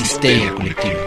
Histeria Colectiva.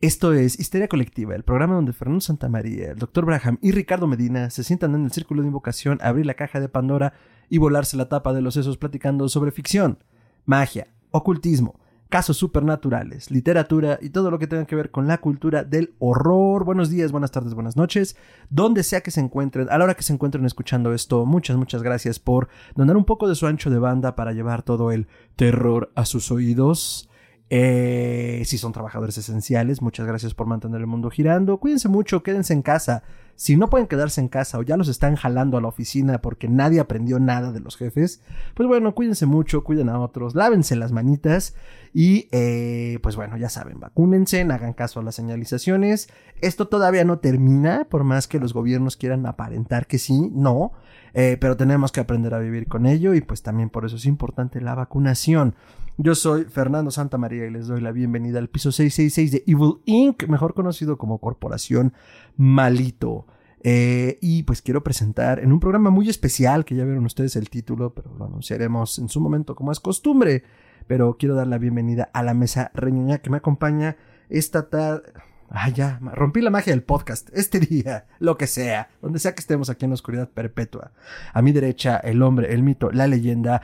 Esto es Histeria Colectiva, el programa donde Fernando Santamaría, el Dr. Braham y Ricardo Medina se sientan en el círculo de invocación a abrir la caja de Pandora y volarse la tapa de los sesos platicando sobre ficción, magia, ocultismo, casos supernaturales, literatura y todo lo que tenga que ver con la cultura del horror. Buenos días, buenas tardes, buenas noches, donde sea que se encuentren, a la hora que se encuentren escuchando esto, muchas, muchas gracias por donar un poco de su ancho de banda para llevar todo el terror a sus oídos. Eh, si son trabajadores esenciales, muchas gracias por mantener el mundo girando. Cuídense mucho, quédense en casa. Si no pueden quedarse en casa o ya los están jalando a la oficina porque nadie aprendió nada de los jefes, pues bueno, cuídense mucho, cuiden a otros, lávense las manitas y eh, pues bueno, ya saben, vacúnense, hagan caso a las señalizaciones. Esto todavía no termina, por más que los gobiernos quieran aparentar que sí, no, eh, pero tenemos que aprender a vivir con ello y pues también por eso es importante la vacunación. Yo soy Fernando Santamaría y les doy la bienvenida al piso 666 de Evil Inc., mejor conocido como Corporación Malito. Eh, y pues quiero presentar en un programa muy especial, que ya vieron ustedes el título, pero lo anunciaremos en su momento como es costumbre. Pero quiero dar la bienvenida a la mesa reñoña que me acompaña esta tarde. Ah, ya, rompí la magia del podcast. Este día, lo que sea, donde sea que estemos aquí en la oscuridad perpetua. A mi derecha, el hombre, el mito, la leyenda,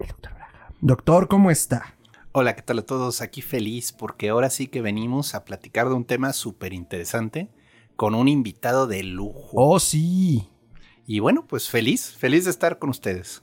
el doctor Doctor, ¿cómo está? Hola, ¿qué tal a todos? Aquí feliz porque ahora sí que venimos a platicar de un tema súper interesante con un invitado de lujo. Oh, sí. Y bueno, pues feliz, feliz de estar con ustedes.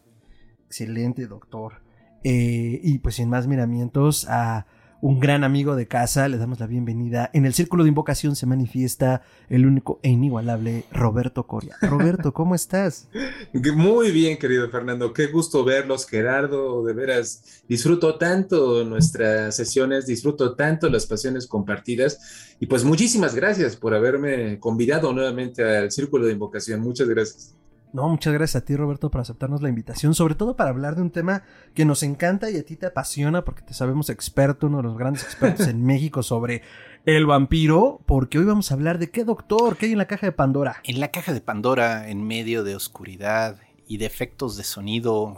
Excelente, doctor. Eh, y pues sin más miramientos, a un gran amigo de casa, le damos la bienvenida. En el círculo de invocación se manifiesta el único e inigualable Roberto Coria. Roberto, ¿cómo estás? Muy bien, querido Fernando. Qué gusto verlos, Gerardo. De veras, disfruto tanto nuestras sesiones, disfruto tanto las pasiones compartidas. Y pues muchísimas gracias por haberme convidado nuevamente al círculo de invocación. Muchas gracias. No, muchas gracias a ti, Roberto, por aceptarnos la invitación, sobre todo para hablar de un tema que nos encanta y a ti te apasiona, porque te sabemos experto, uno de los grandes expertos en México sobre el vampiro, porque hoy vamos a hablar de qué doctor, qué hay en la caja de Pandora. En la caja de Pandora, en medio de oscuridad y de efectos de sonido,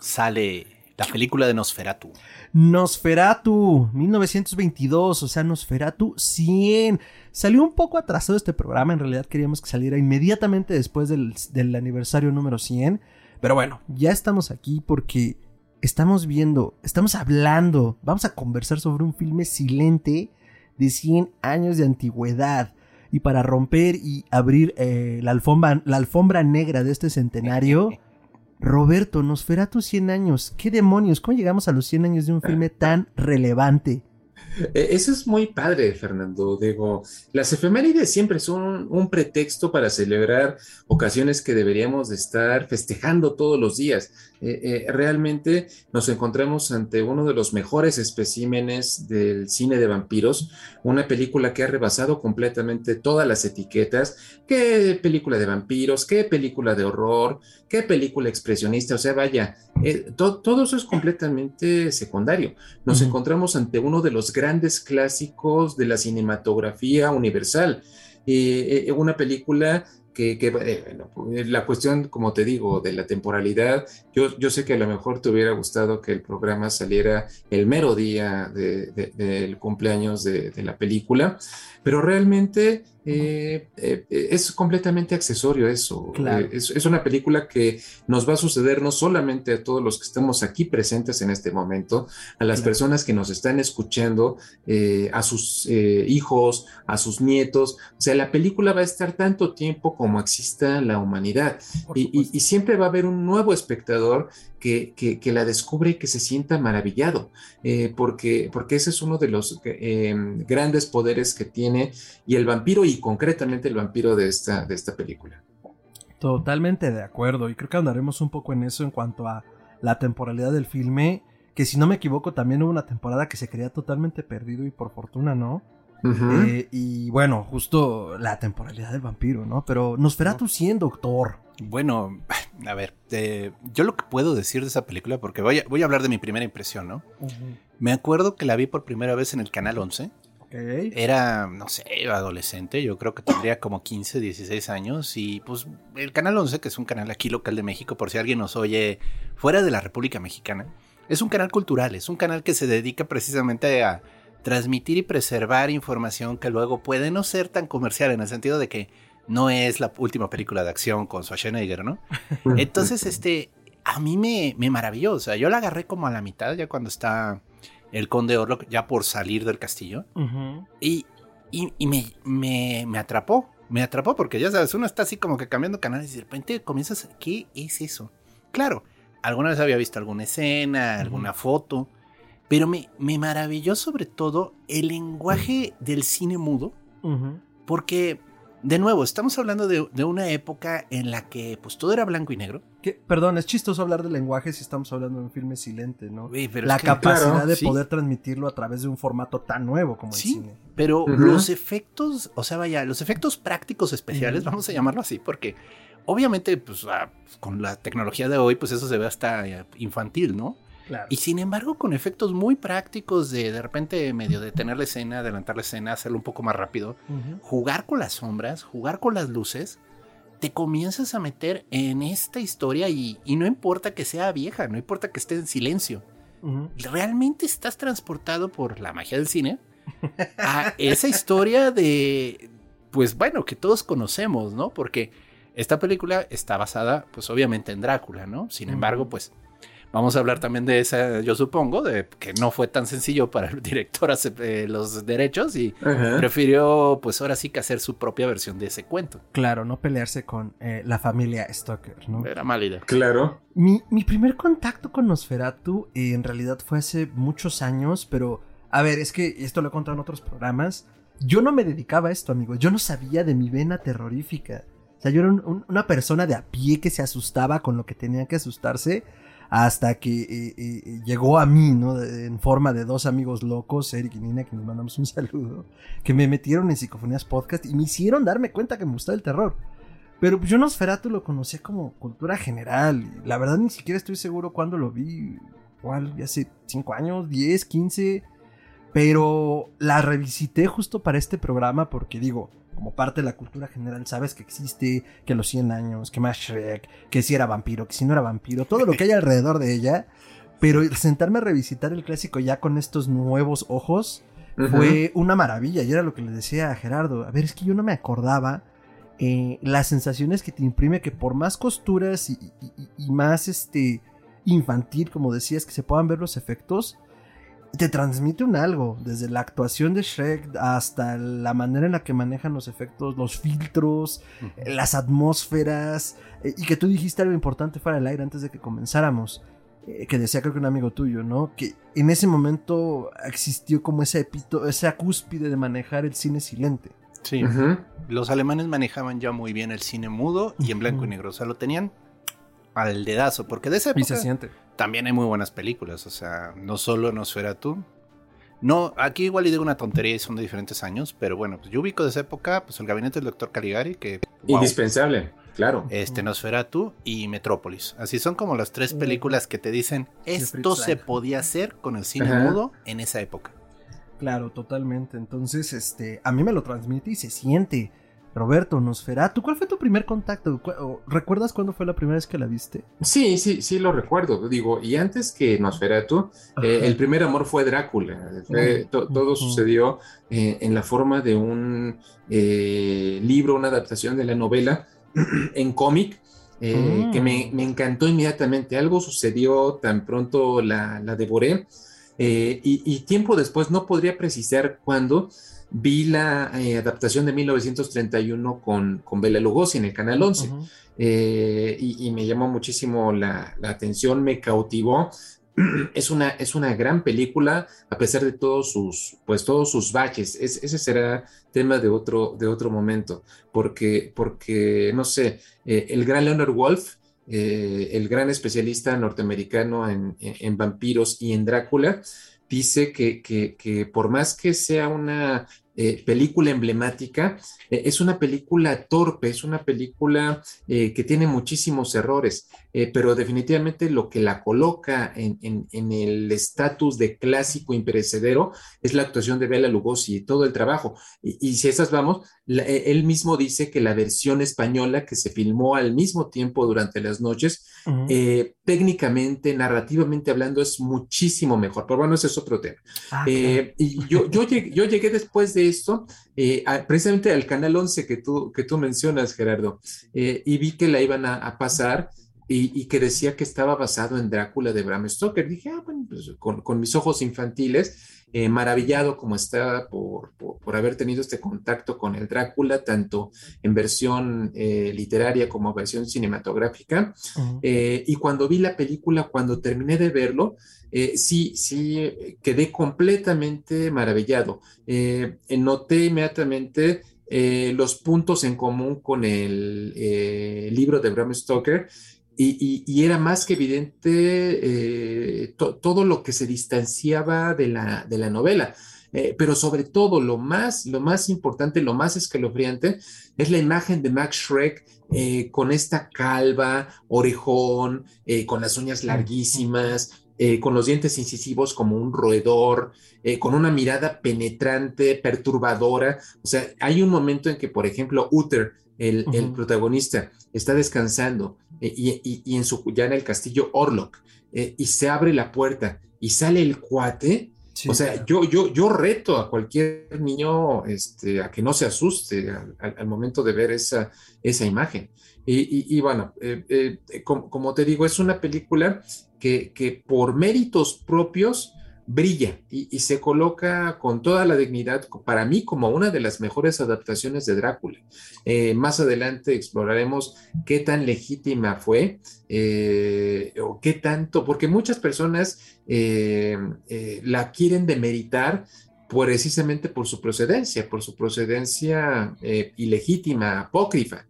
sale la película de Nosferatu. Nosferatu, 1922, o sea, Nosferatu 100. Salió un poco atrasado este programa, en realidad queríamos que saliera inmediatamente después del, aniversario número 100. Pero bueno, ya estamos aquí porque estamos viendo, estamos hablando, vamos a conversar sobre un filme silente de 100 años de antigüedad. Y para romper y abrir eh, la, alfombra, la alfombra negra de este centenario, Roberto, Nosferatu 100 años. ¿Qué demonios? ¿Cómo llegamos a los 100 años de un filme tan relevante? Eh, eso es muy padre, Fernando. Digo, las efemérides siempre son un pretexto para celebrar ocasiones que deberíamos de estar festejando todos los días. Eh, eh, realmente nos encontramos ante uno de los mejores especímenes del cine de vampiros, una película que ha rebasado completamente todas las etiquetas. ¿Qué película de vampiros? ¿Qué película de horror? ¿Qué película expresionista? O sea, vaya, todo eso es completamente secundario. Nos encontramos ante uno de los grandes clásicos de la cinematografía universal. Eh, eh, una película que, pues, la cuestión, como te digo, de la temporalidad, yo, yo sé que a lo mejor te hubiera gustado que el programa saliera el mero día del cumpleaños de, la película, pero realmente eh, eh, es completamente accesorio eso. es, una película que nos va a suceder no solamente a todos los que estamos aquí presentes en este momento, a las personas que nos están escuchando, a sus hijos, a sus nietos. O sea, la película va a estar tanto tiempo como exista la humanidad. Y, siempre va a haber un nuevo espectador que, que, la descubre y que se sienta maravillado, eh, porque, porque ese es uno de los eh, grandes poderes que tiene y el vampiro y concretamente el vampiro de esta, de esta película. Totalmente de acuerdo y creo que andaremos un poco en eso en cuanto a la temporalidad del filme, que si no me equivoco también hubo una temporada que se creía totalmente perdido y por fortuna no. Eh, y bueno, justo la temporalidad del vampiro, ¿no? Pero Nosferatu 100, doctor. Bueno, a ver, yo lo que puedo decir de esa película, porque voy a, voy a hablar de mi primera impresión, ¿no? Me acuerdo que la vi por primera vez en el Canal 11. Era, no sé, adolescente, yo creo que tendría como 15, 16 años y pues el Canal 11, que es un canal aquí local de México, por si alguien nos oye fuera de la República Mexicana, es un canal cultural, es un canal que se dedica precisamente a transmitir y preservar información que luego puede no ser tan comercial en el sentido de que no es la última película de acción con Schwarzenegger, ¿no? Entonces, este, a mí me, me maravilló, o sea, yo la agarré como a la mitad, ya cuando está el conde Orlok, ya por salir del castillo, y, y, me, me, me, atrapó, me atrapó porque ya sabes, uno está así como que cambiando canales y de repente comienzas, ¿qué es eso? Claro, alguna vez había visto alguna escena, alguna foto, pero me, me maravilló sobre todo el lenguaje del cine mudo, porque, de nuevo, estamos hablando de, de, una época en la que pues todo era blanco y negro. Que, perdón, es chistoso hablar de lenguaje si estamos hablando de un filme silente, ¿no? la capacidad claro, de sí. poder transmitirlo a través de un formato tan nuevo como sí, el cine. Pero uh -huh. los efectos, o sea, vaya, los efectos prácticos especiales, uh -huh. vamos a llamarlo así, porque obviamente, pues ah, con la tecnología de hoy, pues eso se ve hasta infantil, ¿no? Claro. Y sin embargo, con efectos muy prácticos de de repente medio detener la escena, adelantar la escena, hacerlo un poco más rápido, uh -huh. jugar con las sombras, jugar con las luces, te comienzas a meter en esta historia y, y no importa que sea vieja, no importa que esté en silencio. Uh -huh. Realmente estás transportado por la magia del cine a esa historia de, pues bueno, que todos conocemos, ¿no? Porque esta película está basada, pues obviamente en Drácula, ¿no? Sin embargo, pues Vamos a hablar también de esa, yo supongo, de que no fue tan sencillo para el director hacer eh, los derechos y uh -huh. prefirió, pues ahora sí que hacer su propia versión de ese cuento. Claro, no pelearse con eh, la familia Stoker, ¿no? Era mala idea. Claro. Mi, mi primer contacto con Nosferatu eh, en realidad fue hace muchos años, pero a ver, es que esto lo he contado en otros programas. Yo no me dedicaba a esto, amigos. Yo no sabía de mi vena terrorífica. O sea, yo era un, un, una persona de a pie que se asustaba con lo que tenía que asustarse hasta que eh, eh, llegó a mí, ¿no? En forma de dos amigos locos, Eric y Nina, que nos mandamos un saludo, que me metieron en Psicofonías Podcast y me hicieron darme cuenta que me gustaba el terror. Pero yo Nosferatu lo conocía como cultura general. La verdad ni siquiera estoy seguro cuándo lo vi. ¿Cuál? Hace 5 años, 10, 15. Pero la revisité justo para este programa porque digo, como parte de la cultura general, sabes que existe, que los 100 años, que más Shrek, que si era vampiro, que si no era vampiro, todo lo que hay alrededor de ella. Pero sentarme a revisitar el clásico ya con estos nuevos ojos uh -huh. fue una maravilla. Y era lo que le decía a Gerardo. A ver, es que yo no me acordaba eh, las sensaciones que te imprime que por más costuras y, y, y más este infantil, como decías, que se puedan ver los efectos, te transmite un algo, desde la actuación de Shrek hasta la manera en la que manejan los efectos, los filtros, uh -huh. las atmósferas, eh, y que tú dijiste algo importante fuera del aire antes de que comenzáramos, eh, que decía creo que un amigo tuyo, ¿no? Que en ese momento existió como ese epito, esa cúspide de manejar el cine silente. Sí, uh -huh. los alemanes manejaban ya muy bien el cine mudo y en blanco uh -huh. y negro, o sea, lo tenían al dedazo, porque de esa época y se siente. También hay muy buenas películas, o sea, no solo Nosferatu. No, aquí igual y digo una tontería y son de diferentes años, pero bueno, pues yo ubico de esa época, pues el gabinete del doctor Caligari, que... Wow, Indispensable, claro. Este, Nosferatu y Metrópolis. Así son como las tres películas que te dicen, esto se podía hacer con el cine Ajá. mudo en esa época. Claro, totalmente. Entonces, este, a mí me lo transmite y se siente. Roberto, Nosferatu, ¿cuál fue tu primer contacto? ¿Recuerdas cuándo fue la primera vez que la viste? Sí, sí, sí lo recuerdo. Digo, y antes que Nosferatu, eh, el primer amor fue Drácula. Fue, to, todo sucedió eh, en la forma de un eh, libro, una adaptación de la novela en cómic. Mm. que me, me, encantó inmediatamente. Algo sucedió tan pronto la, la devoré. Y, y, tiempo después, no podría precisar cuándo, vi la eh, adaptación de 1931 con, con Bela Lugosi en el Canal 11 uh -huh. eh, y, y, me llamó muchísimo la, la, atención, me cautivó. Es una, es una gran película a pesar de todos sus, pues, todos sus baches. Es, ese será tema de otro, de otro momento, porque, porque no sé, eh, el gran Leonard Wolf, eh, el gran especialista norteamericano en, en, en vampiros y en Drácula, dice que, que, que, por más que sea una eh, película emblemática, eh, es una película torpe, es una película eh, que tiene muchísimos errores, pero definitivamente lo que la coloca en, el estatus de clásico imperecedero es la actuación de Bela Lugosi y todo el trabajo. Y, si esas vamos, él mismo dice que la versión española que se filmó al mismo tiempo durante las noches, técnicamente, narrativamente hablando, es muchísimo mejor. Pero bueno, ese es otro tema. Ah, y yo, yo, llegué, yo llegué después de esto, eh, precisamente al canal 11 que tú, que tú mencionas, Gerardo, eh, y vi que la iban a, pasar y, que decía que estaba basado en Drácula de Bram Stoker. Dije, ah, bueno, pues con, mis ojos infantiles, eh, maravillado como está por, por, haber tenido este contacto con el Drácula, tanto en versión literaria como versión cinematográfica. y cuando vi la película, cuando terminé de verlo, eh, sí, sí, quedé completamente maravillado. Eh, noté inmediatamente eh, los puntos en común con el libro de Bram Stoker y, era más que evidente todo lo que se distanciaba de la, de la novela. pero sobre todo lo más, lo más importante, lo más escalofriante es la imagen de Max Schreck con esta calva, orejón, con las uñas larguísimas, eh, con los dientes incisivos como un roedor, eh, con una mirada penetrante, perturbadora. O sea, hay un momento en que, por ejemplo, Uther, el, protagonista, está descansando eh, y, en su, ya en el castillo Orlok, y se abre la puerta y sale el cuate. o sea, yo, yo, yo reto a cualquier niño este, a que no se asuste al, momento de ver esa, esa imagen. Y, bueno, como, te digo, es una película que, por méritos propios brilla y, se coloca con toda la dignidad para mí como una de las mejores adaptaciones de Drácula. Eh, más adelante exploraremos qué tan legítima fue eh, o qué tanto, porque muchas personas eh, la quieren demeritar precisamente por su procedencia, por su procedencia ilegítima, apócrifa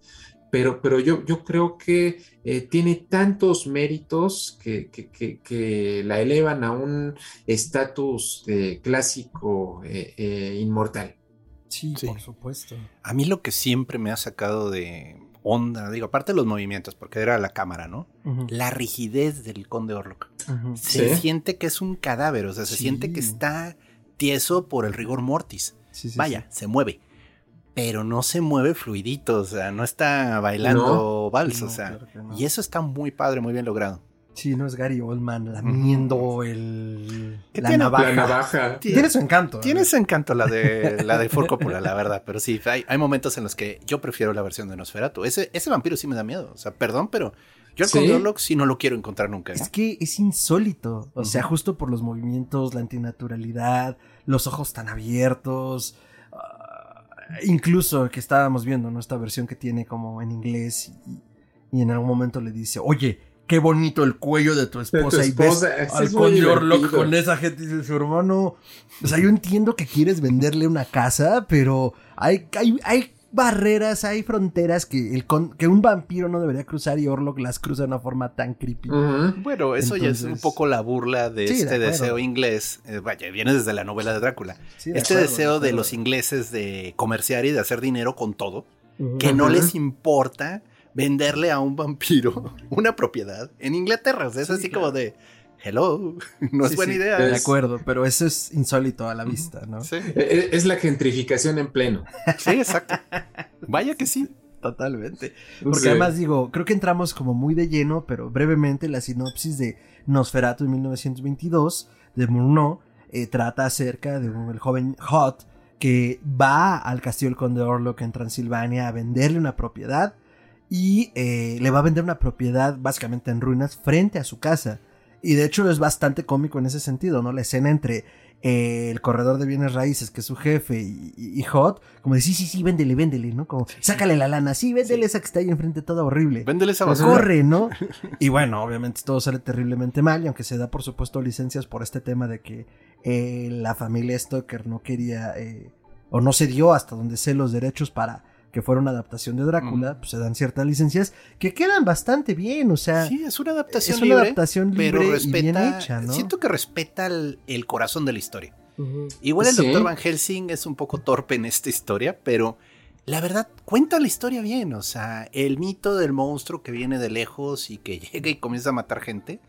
pero, pero yo, yo creo que eh, tiene tantos méritos que, que, la elevan a un estatus clásico eh, eh, inmortal. Sí, por supuesto. A mí lo que siempre me ha sacado de onda, digo, aparte de los movimientos, porque era la cámara, ¿no? La rigidez del conde Orlok. Se siente que es un cadáver, o sea, se siente que está tieso por el rigor mortis. Vaya, se mueve pero no se mueve fluidito, o sea, no está bailando vals, o sea, y eso está muy padre, muy bien logrado. Sí, no es Gary Oldman lamiendo el la tiene? navaja. La navaja. Tiene, su encanto. Tiene su encanto la de la de la verdad, pero sí, hay, hay, momentos en los que yo prefiero la versión de Nosferatu. Ese, ese vampiro sí me da miedo, o sea, perdón, pero yo al ¿Sí? sí no lo quiero encontrar nunca. Es que es insólito, o sea, justo por los movimientos, la antinaturalidad, los ojos tan abiertos, incluso que estábamos viendo, ¿no? Esta versión que tiene como en inglés y, en algún momento le dice, oye, qué bonito el cuello de tu esposa, y ves al con esa gente y dice, su hermano, o sea, yo entiendo que quieres venderle una casa, pero hay, hay, hay barreras, hay fronteras que, el que un vampiro no debería cruzar y Orlok las cruza de una forma tan creepy. Bueno, eso ya es un poco la burla de este deseo inglés. Eh, vaya, viene desde la novela de Drácula. este deseo de, los ingleses de comerciar y de hacer dinero con todo, que no les importa venderle a un vampiro una propiedad en Inglaterra. es así como de hello, no es buena idea. De acuerdo, pero eso es insólito a la vista, ¿no? Sí. E, e, es la gentrificación en pleno. Sí, exacto. Vaya que sí. Totalmente. Porque además digo, creo que entramos como muy de lleno, pero brevemente la sinopsis de Nosferatu de 1922 de Murnau eh, trata acerca de un, el joven Hot que va al castillo del conde Orlok en Transilvania a venderle una propiedad y eh, le va a vender una propiedad básicamente en ruinas frente a su casa. Y de hecho es bastante cómico en ese sentido, ¿no? La escena entre eh, el corredor de bienes raíces, que es su jefe, y, Hot, como de sí, sí, sí, véndele, véndele, ¿no? Como, sácale la lana, sí, véndele esa que está ahí enfrente, toda horrible. Véndele esa basura. Corre, ¿no? y bueno, obviamente todo sale terriblemente mal, y aunque se da, por supuesto, licencias por este tema de que eh, la familia Stoker no quería, eh, o no se dio hasta donde sé los derechos para que fuera una adaptación de Drácula, pues se dan ciertas licencias que quedan bastante bien, o sea. Sí, es una adaptación es una adaptación libre pero respeta, y bien hecha, ¿no? Siento que respeta el, corazón de la historia. Igual el doctor Van Helsing es un poco torpe en esta historia, pero la verdad, cuenta la historia bien. O sea, el mito del monstruo que viene de lejos y que llega y comienza a matar gente.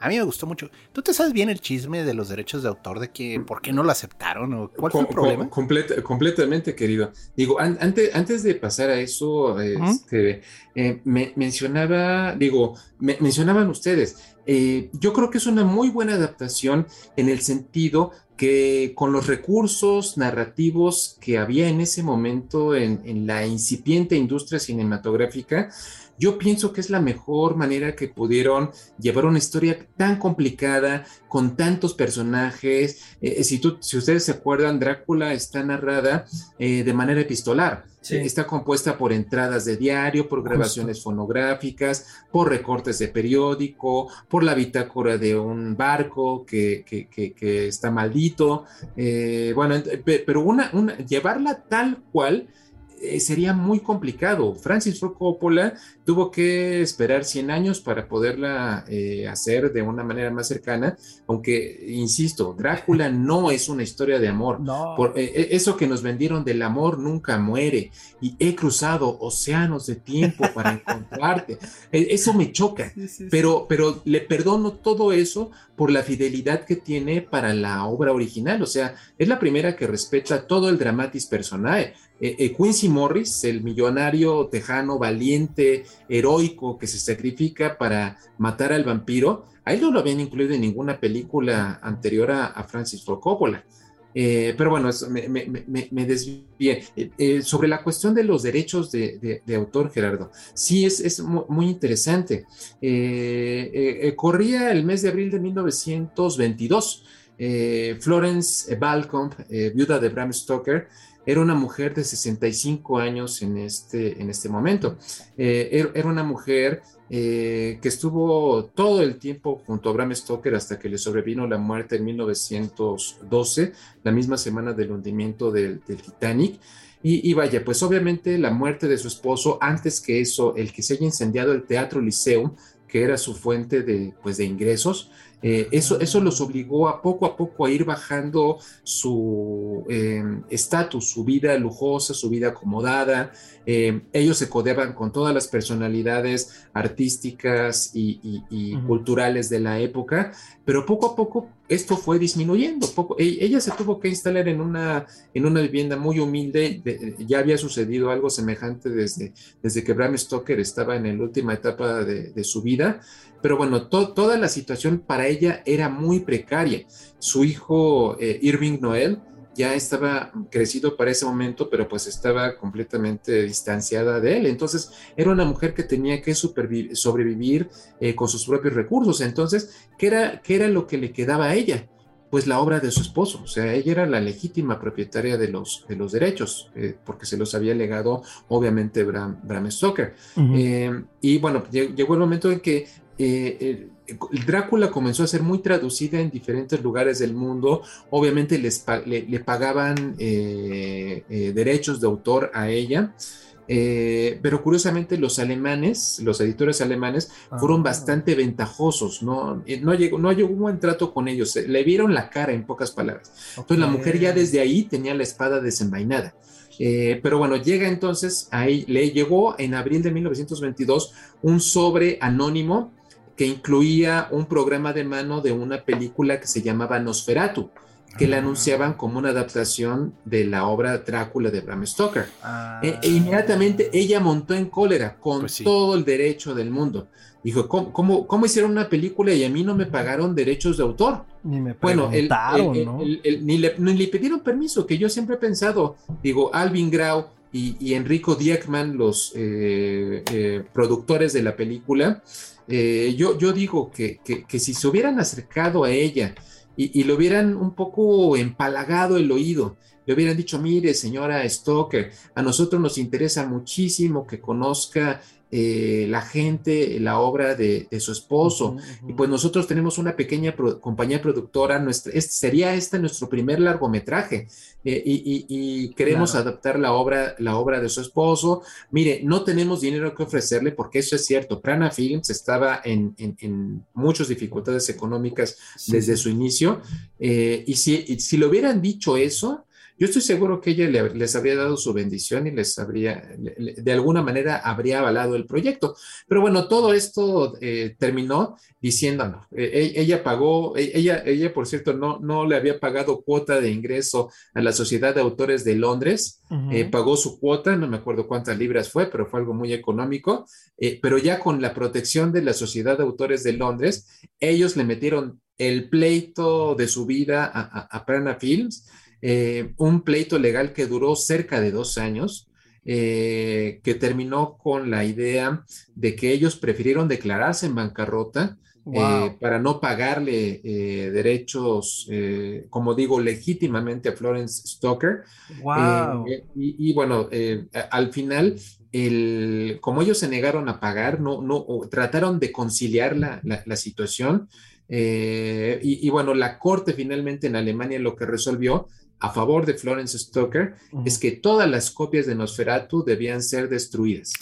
A mí me gustó mucho. ¿Tú te sabes bien el chisme de los derechos de autor? De que por qué no lo aceptaron o cuál fue el problema? completamente, querido. Digo, antes, antes de pasar a eso, este, eh, me mencionaba, digo, mencionaban ustedes. Eh, yo creo que es una muy buena adaptación en el sentido que con los recursos narrativos que había en ese momento en, la incipiente industria cinematográfica, yo pienso que es la mejor manera que pudieron llevar una historia tan complicada, con tantos personajes. Eh, eh, si, si ustedes se acuerdan, Drácula está narrada eh, de manera epistolar. Está compuesta por entradas de diario, por grabaciones fonográficas, por recortes de periódico, por la bitácora de un barco que, está maldito. bueno, pero una, una, llevarla tal cual eh, sería muy complicado. Francis Ford Coppola tuvo que esperar 100 años para poderla eh, hacer de una manera más cercana, aunque, insisto, Drácula no es una historia de amor. Por, eh, eso que nos vendieron del amor nunca muere y he cruzado océanos de tiempo para encontrarte. eso me choca, Pero, pero le perdono todo eso por la fidelidad que tiene para la obra original. O sea, es la primera que respeta todo el dramatis personae eh, eh, Quincy Morris, el millonario tejano valiente, heroico, que se sacrifica para matar al vampiro, a él no lo habían incluido en ninguna película anterior a, Francis Ford Coppola. Eh, pero bueno, me, me, desvié. sobre la cuestión de los derechos de, autor, Gerardo, sí es, muy interesante. corría el mes de abril de 1922. Florence Balcombe, viuda de Bram Stoker, era una mujer de 65 años en este, en este momento. Eh, er, era una mujer eh, que estuvo todo el tiempo junto a Bram Stoker hasta que le sobrevino la muerte en 1912, la misma semana del hundimiento del, Titanic. Y, vaya, pues obviamente la muerte de su esposo, antes que eso, el que se haya incendiado el Teatro Liceum, que era su fuente de, pues, de ingresos, eh, eso, eso los obligó a poco a poco a ir bajando su em, estatus, su vida lujosa, su vida acomodada. Em, ellos se codeaban con todas las personalidades artísticas y, culturales de la época, pero poco a poco esto fue disminuyendo. Poco, e, ella se tuvo que instalar en una, en una vivienda muy humilde. ya había sucedido algo semejante desde, desde que Bram Stoker estaba en la última etapa de, su vida. Pero bueno, toda la situación para ella era muy precaria. Su hijo eh, Irving Noel ya estaba crecido para ese momento, pero pues estaba completamente distanciada de él. Entonces era una mujer que tenía que sobrevivir eh, con sus propios recursos. Entonces, ¿qué era, ¿qué era lo que le quedaba a ella? Pues la obra de su esposo, o sea, ella era la legítima propietaria de los, de los derechos, eh, porque se los había legado obviamente Bram, Stoker. y bueno, llegó el momento en que Drácula comenzó a ser muy traducida en diferentes lugares del mundo. Obviamente les, le, pagaban eh, eh, derechos de autor a ella. Eh, pero curiosamente los alemanes, los editores alemanes, fueron ah. bastante ventajosos, ¿no? No, llegó, no llegó un buen trato con ellos, le vieron la cara en pocas palabras. Entonces la mujer ya desde ahí tenía la espada desenvainada. pero bueno, llega entonces, ahí le llegó en abril de 1922 un sobre anónimo que incluía un programa de mano de una película que se llamaba Nosferatu, que la ah. anunciaban como una adaptación de la obra Drácula de Bram Stoker. Ah. E, e, inmediatamente ella montó en cólera con pues todo el derecho del mundo. Dijo, ¿cómo, ¿cómo, hicieron una película y a mí no me pagaron derechos de autor? Ni me bueno, ni, le, ni, le, pidieron permiso, que yo siempre he pensado, digo, Alvin Grau y, Enrico Diekman, los eh, eh, productores de la película, eh, yo, yo digo que, si se hubieran acercado a ella y, le hubieran un poco empalagado el oído le hubieran dicho, mire, señora Stoker, a nosotros nos interesa muchísimo que conozca eh, la gente, la obra de, su esposo. Y pues nosotros tenemos una pequeña compañía productora, nuestra, este, sería este nuestro primer largometraje eh, y, queremos adaptar la obra, la obra de su esposo. Mire, no tenemos dinero que ofrecerle porque eso es cierto. Prana Films estaba en, muchas dificultades económicas desde su inicio eh, y si, si le hubieran dicho eso, yo estoy seguro que ella les habría dado su bendición y les habría, de alguna manera, habría avalado el proyecto. Pero bueno, todo esto eh, terminó diciendo, no, eh, e, ella pagó, e, ella, ella, por cierto, no, no le había pagado cuota de ingreso a la Sociedad de Autores de Londres, eh, pagó su cuota, no me acuerdo cuántas libras fue, pero fue algo muy económico, pero ya con la protección de la Sociedad de Autores de Londres, ellos le metieron el pleito de su vida a, a Prana Films eh, un pleito legal que duró cerca de dos años, eh, que terminó con la idea de que ellos prefirieron declararse en bancarrota eh, para no pagarle derechos, como digo, legítimamente a Florence Stoker. Y, bueno, al final el, como ellos se negaron a pagar, no, no, trataron de conciliar la, la, situación. y, y, bueno, la corte finalmente en Alemania lo que resolvió a favor de Florence Stoker es que todas las copias de Nosferatu debían ser destruidas.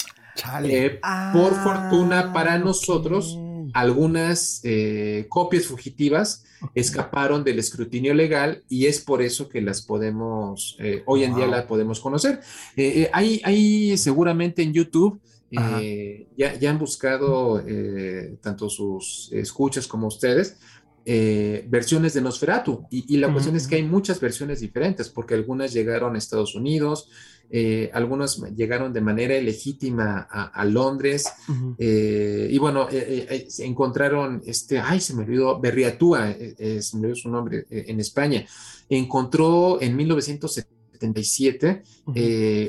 Eh, por ah, fortuna para nosotros, algunas eh, copias fugitivas escaparon del escrutinio legal y es por eso que las podemos, eh, hoy en día las podemos conocer. hay, hay seguramente en YouTube ya, ya, han buscado tanto sus escuchas como ustedes eh, versiones de Nosferatu. Y, la cuestión es que hay muchas versiones diferentes, porque algunas llegaron a Estados Unidos, eh, algunas llegaron de manera ilegítima a, Londres. Eh, y bueno, se encontraron, este, ay, se me olvidó, Berriatúa, se me olvidó su nombre, en España. Encontró en 1977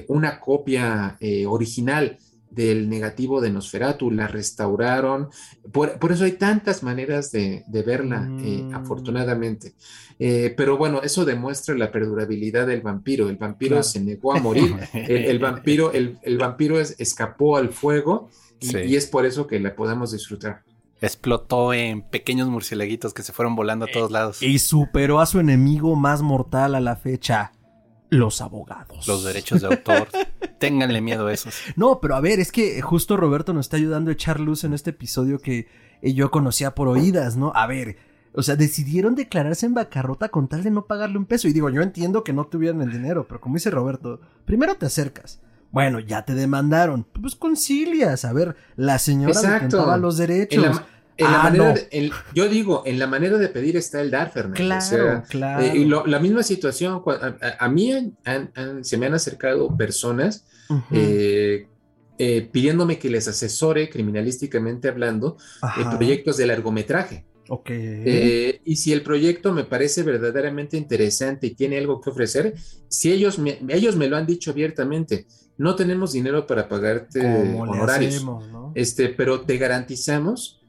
una copia original del negativo de Nosferatu, la restauraron. Por, eso hay tantas maneras de, verla, eh, mm. afortunadamente. Eh, pero bueno, eso demuestra la perdurabilidad del vampiro. El vampiro se negó a morir. el, vampiro, el, vampiro escapó al fuego y, es por eso que la podemos disfrutar. Explotó en pequeños murcielaguitos que se fueron volando a todos lados. Y superó a su enemigo más mortal a la fecha, los abogados. Los derechos de autor. Ténganle miedo a esos. No, pero a ver, es que justo Roberto nos está ayudando a echar luz en este episodio que yo conocía por oídas, ¿no? A ver, o sea, decidieron declararse en bancarrota con tal de no pagarle un peso. Y digo, yo entiendo que no tuvieran el dinero, pero como dice Roberto, primero te acercas. Bueno, ya te demandaron. Pues concilias. A ver, la señora detentaba los derechos. Ah, yo digo, en la manera de pedir está el dar, Fernando. Claro, claro. Eh, y la misma situación, a, mí se me han acercado personas eh, eh, pidiéndome que les asesore criminalísticamente hablando en proyectos de largometraje. Ok. y si el proyecto me parece verdaderamente interesante y tiene algo que ofrecer, si ellos me, ellos me lo han dicho abiertamente, no tenemos dinero para pagarte honorarios, este, pero te garantizamos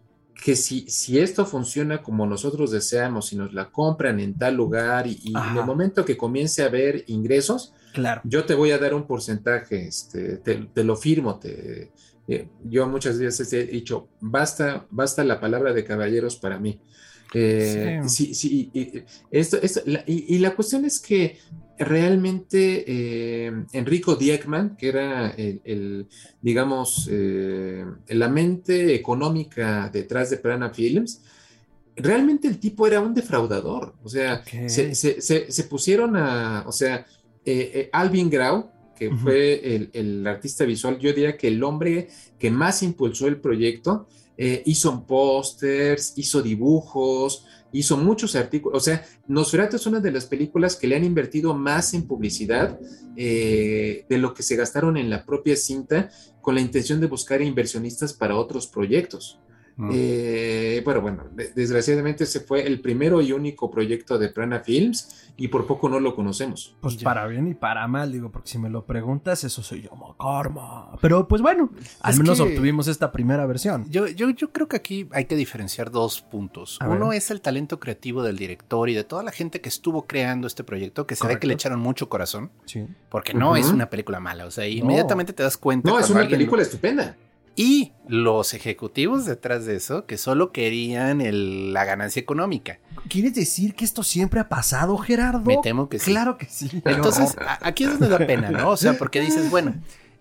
que si, si esto funciona como nosotros deseamos, y nos la compran en tal lugar y, en el momento que comience a haber ingresos, claro. yo te voy a dar un porcentaje, este, te, lo firmo, te, eh, yo muchas veces he dicho, basta, basta la palabra de caballeros para mí. Eh, sí. sí, esto, esto, y, la cuestión es que realmente eh, Enrico Diekman, que era el, digamos, eh, la mente económica detrás de Prana Films, realmente el tipo era un defraudador. O sea, se, pusieron a, o sea, eh, Alvin Grau, que fue el, el, artista visual, yo diría que el hombre que más impulsó el proyecto, hizo pósters, hizo dibujos, hizo muchos artículos, o sea, Nosferatu es una de las películas que le han invertido más en publicidad eh, de lo que se gastaron en la propia cinta con la intención de buscar inversionistas para otros proyectos. Mm. Eh, bueno, bueno, desgraciadamente ese fue el primero y único proyecto de Prana Films y por poco no lo conocemos. Pues para bien y para mal, digo, porque si me lo preguntas, eso soy yo, karma. Pero pues bueno, al menos obtuvimos esta primera versión. Yo, yo, yo creo que aquí hay que diferenciar dos puntos. Uno es el talento creativo del director y de toda la gente que estuvo creando este proyecto, que se ve que le echaron mucho corazón. Sí. Porque no es una película mala, o sea, inmediatamente te das cuenta. No, es una película estupenda. Y los ejecutivos detrás de eso que solo querían la ganancia económica. ¿Quieres decir que esto siempre ha pasado, Gerardo? Me temo que sí. Claro que sí. Entonces, aquí es donde da pena, ¿no? O sea, porque dices, bueno,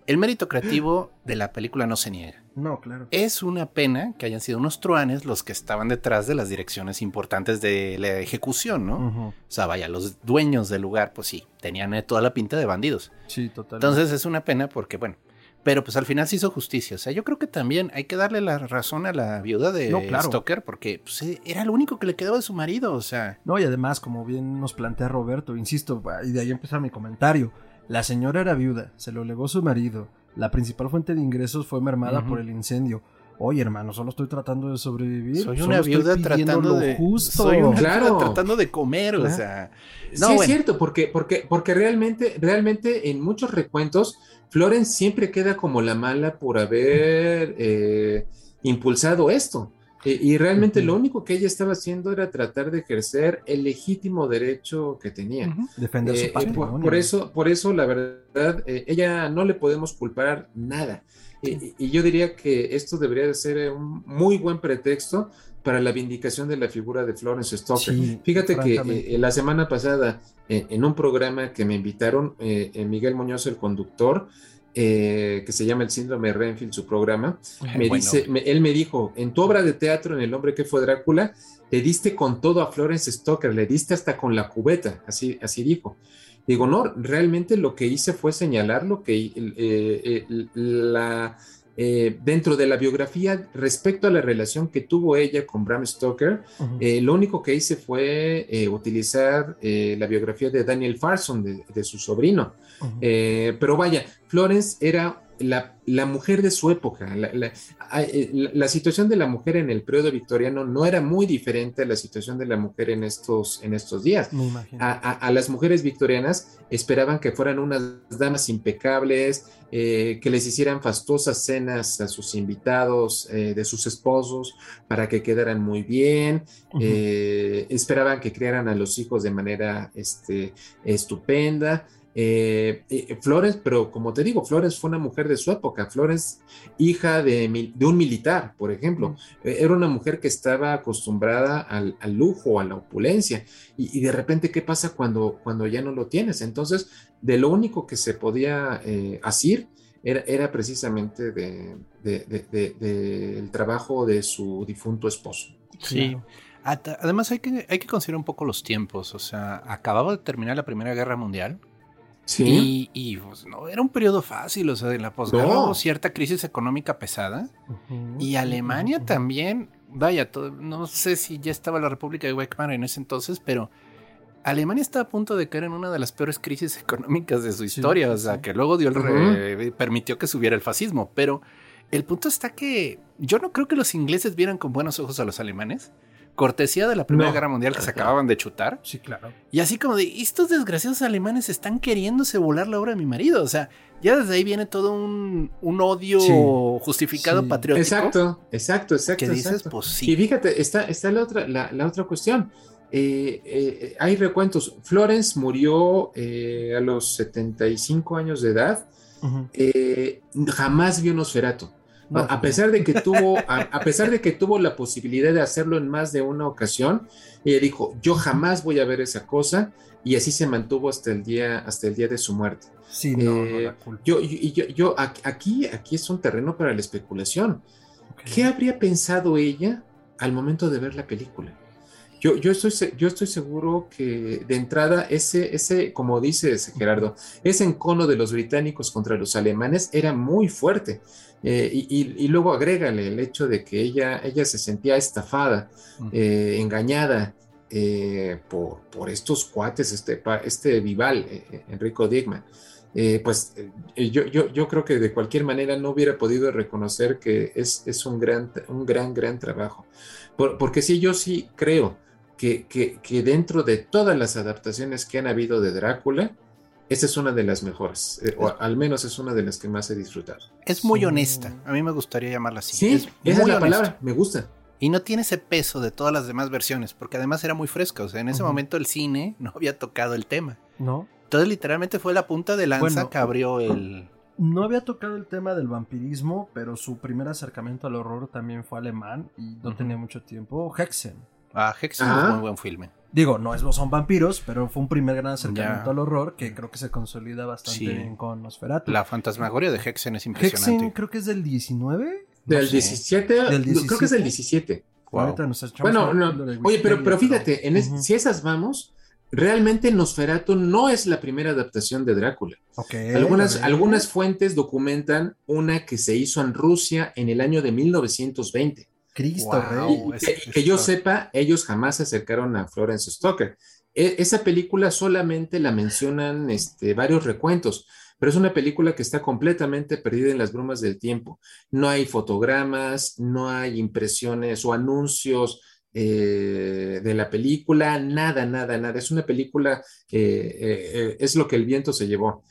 el mérito creativo de la película no se niega. No, claro. Es una pena que hayan sido unos truanes los que estaban detrás de las direcciones importantes de la ejecución, ¿no? O sea, vaya, los dueños del lugar, pues sí, tenían toda la pinta de bandidos. Sí, total. Entonces es una pena porque, bueno, pero pues al final se hizo justicia. O sea, yo creo que también hay que darle la razón a la viuda de Stoker porque pues, eh, era lo único que le quedaba de su marido. O sea. No, y además, como bien nos plantea Roberto, insisto, y de ahí empezar mi comentario. La señora era viuda, se lo legó su marido. La principal fuente de ingresos fue mermada por el incendio. Oye, hermano, solo estoy tratando de sobrevivir. Soy una viuda tratando de justo. Soy una claro. tratando de comer, o sea. No, sí es cierto, porque, porque, porque realmente, realmente en muchos recuentos Florence siempre queda como la mala por haber eh, impulsado esto. E, y realmente lo único que ella estaba haciendo era tratar de ejercer el legítimo derecho que tenía. Defender su eh, eh, por, eso, por eso, la verdad, ella no le podemos culpar nada. Y, yo diría que esto debería de ser un muy buen pretexto para la vindicación de la figura de Florence Stoker. Fíjate que la semana pasada en un programa que me invitaron, eh, Miguel Muñoz, el conductor, eh, que se llama El Síndrome de Renfield, su programa, me dice, él me dijo, en tu obra de teatro, en El hombre que fue Drácula, le diste con todo a Florence Stoker, le diste hasta con la cubeta, así, así dijo. Digo, no, realmente lo que hice fue señalar lo que eh, la eh, dentro de la biografía respecto a la relación que tuvo ella con Bram Stoker, eh, lo único que hice fue eh, utilizar la biografía de Daniel Farson, de, su sobrino. pero vaya, Florence era la, mujer de su época. Eh, la, situación de la mujer en el periodo victoriano no era muy diferente a la situación de la mujer en estos, en estos días. A, las mujeres victorianas esperaban que fueran unas damas impecables, eh, que les hicieran fastuosas cenas a sus invitados eh, de sus esposos para que quedaran muy bien, esperaban que criaran a los hijos de manera este, estupenda. Eh, eh, Flores, pero como te digo, Flores fue una mujer de su época. Flores, hija de, un militar, por ejemplo, eh, era una mujer que estaba acostumbrada al, lujo, a la opulencia. Y, de repente, ¿qué pasa cuando, cuando ya no lo tienes? Entonces, de lo único que se podía hacer era, precisamente del trabajo de su difunto esposo. Sí. Además hay que, hay que considerar un poco los tiempos, o sea, acababa de terminar la Primera Guerra Mundial, Sí. Y, pues, no era un periodo fácil, o sea, en la posguerra hubo cierta crisis económica pesada. Y Alemania también, vaya, no sé si ya estaba la República de Weimar en ese entonces, pero Alemania está a punto de caer en una de las peores crisis económicas de su historia, o sea, que luego dio el permitió que subiera el fascismo, pero el punto está que yo no creo que los ingleses vieran con buenos ojos a los alemanes cortesía de la Primera Guerra Mundial que se acababan de chutar. Sí, claro. Y así como de, estos desgraciados alemanes están queriéndose volar la obra de mi marido. O sea, ya desde ahí viene todo un, odio justificado patriótico. Exacto, exacto, exacto. Que dices, pues sí. Y fíjate, está, está la, otra, la, otra cuestión. Eh, eh, hay recuentos. Florence murió eh, a los 75 años de edad. jamás vio Nosferatu a pesar de que tuvo, a, pesar de que tuvo la posibilidad de hacerlo en más de una ocasión, ella dijo, yo jamás voy a ver esa cosa, y así se mantuvo hasta el día, hasta el día de su muerte. Sí, no, eh, yo, yo, yo, aquí, aquí es un terreno para la especulación. ¿Qué habría pensado ella al momento de ver la película? Yo, yo, estoy, yo estoy seguro que de entrada ese, ese, como dices Gerardo, ese encono de los británicos contra los alemanes era muy fuerte. Eh, y, luego agrégale el hecho de que ella, ella se sentía estafada, eh, engañada eh, por, por, estos cuates, este, este Vival, Enrico Digman. eh, pues eh, yo, yo, yo, creo que de cualquier manera no hubiera podido reconocer que es, es un, gran, un gran, gran trabajo. porque sí, yo sí creo que, que, que, dentro de todas las adaptaciones que han habido de Drácula, esa es una de las mejores, eh, o al menos es una de las que más he disfrutado. Es muy honesta, a mí me gustaría llamarla así. Sí, es esa es la palabra, me gusta. Y no tiene ese peso de todas las demás versiones, porque además era muy fresca. O sea, en ese momento el cine no había tocado el tema. No. Entonces, literalmente fue la punta de lanza que abrió el. No había tocado el tema del vampirismo, pero su primer acercamiento al horror también fue alemán y no tenía mucho tiempo. Hexen. Ah, Hexen es muy buen filme. Digo, no es, son vampiros, pero fue un primer gran acercamiento al horror que creo que se consolida bastante bien con Nosferatu. La fantasmagoria de Hexen es impresionante. Hexen creo que es del 19. Del, 17, Creo que es del 17. Bueno, no. Oye, pero, pero fíjate, en si esas vamos, realmente Nosferatu no es la primera adaptación de Drácula. algunas, algunas fuentes documentan una que se hizo en Rusia en el año de 1920. Cristo, que, yo sepa, ellos jamás se acercaron a Florence Stoker. E, esa película solamente la mencionan este, varios recuentos, pero es una película que está completamente perdida en las brumas del tiempo. No hay fotogramas, no hay impresiones o anuncios eh, de la película, nada, nada, nada. Es una película que eh, es lo que el viento se llevó.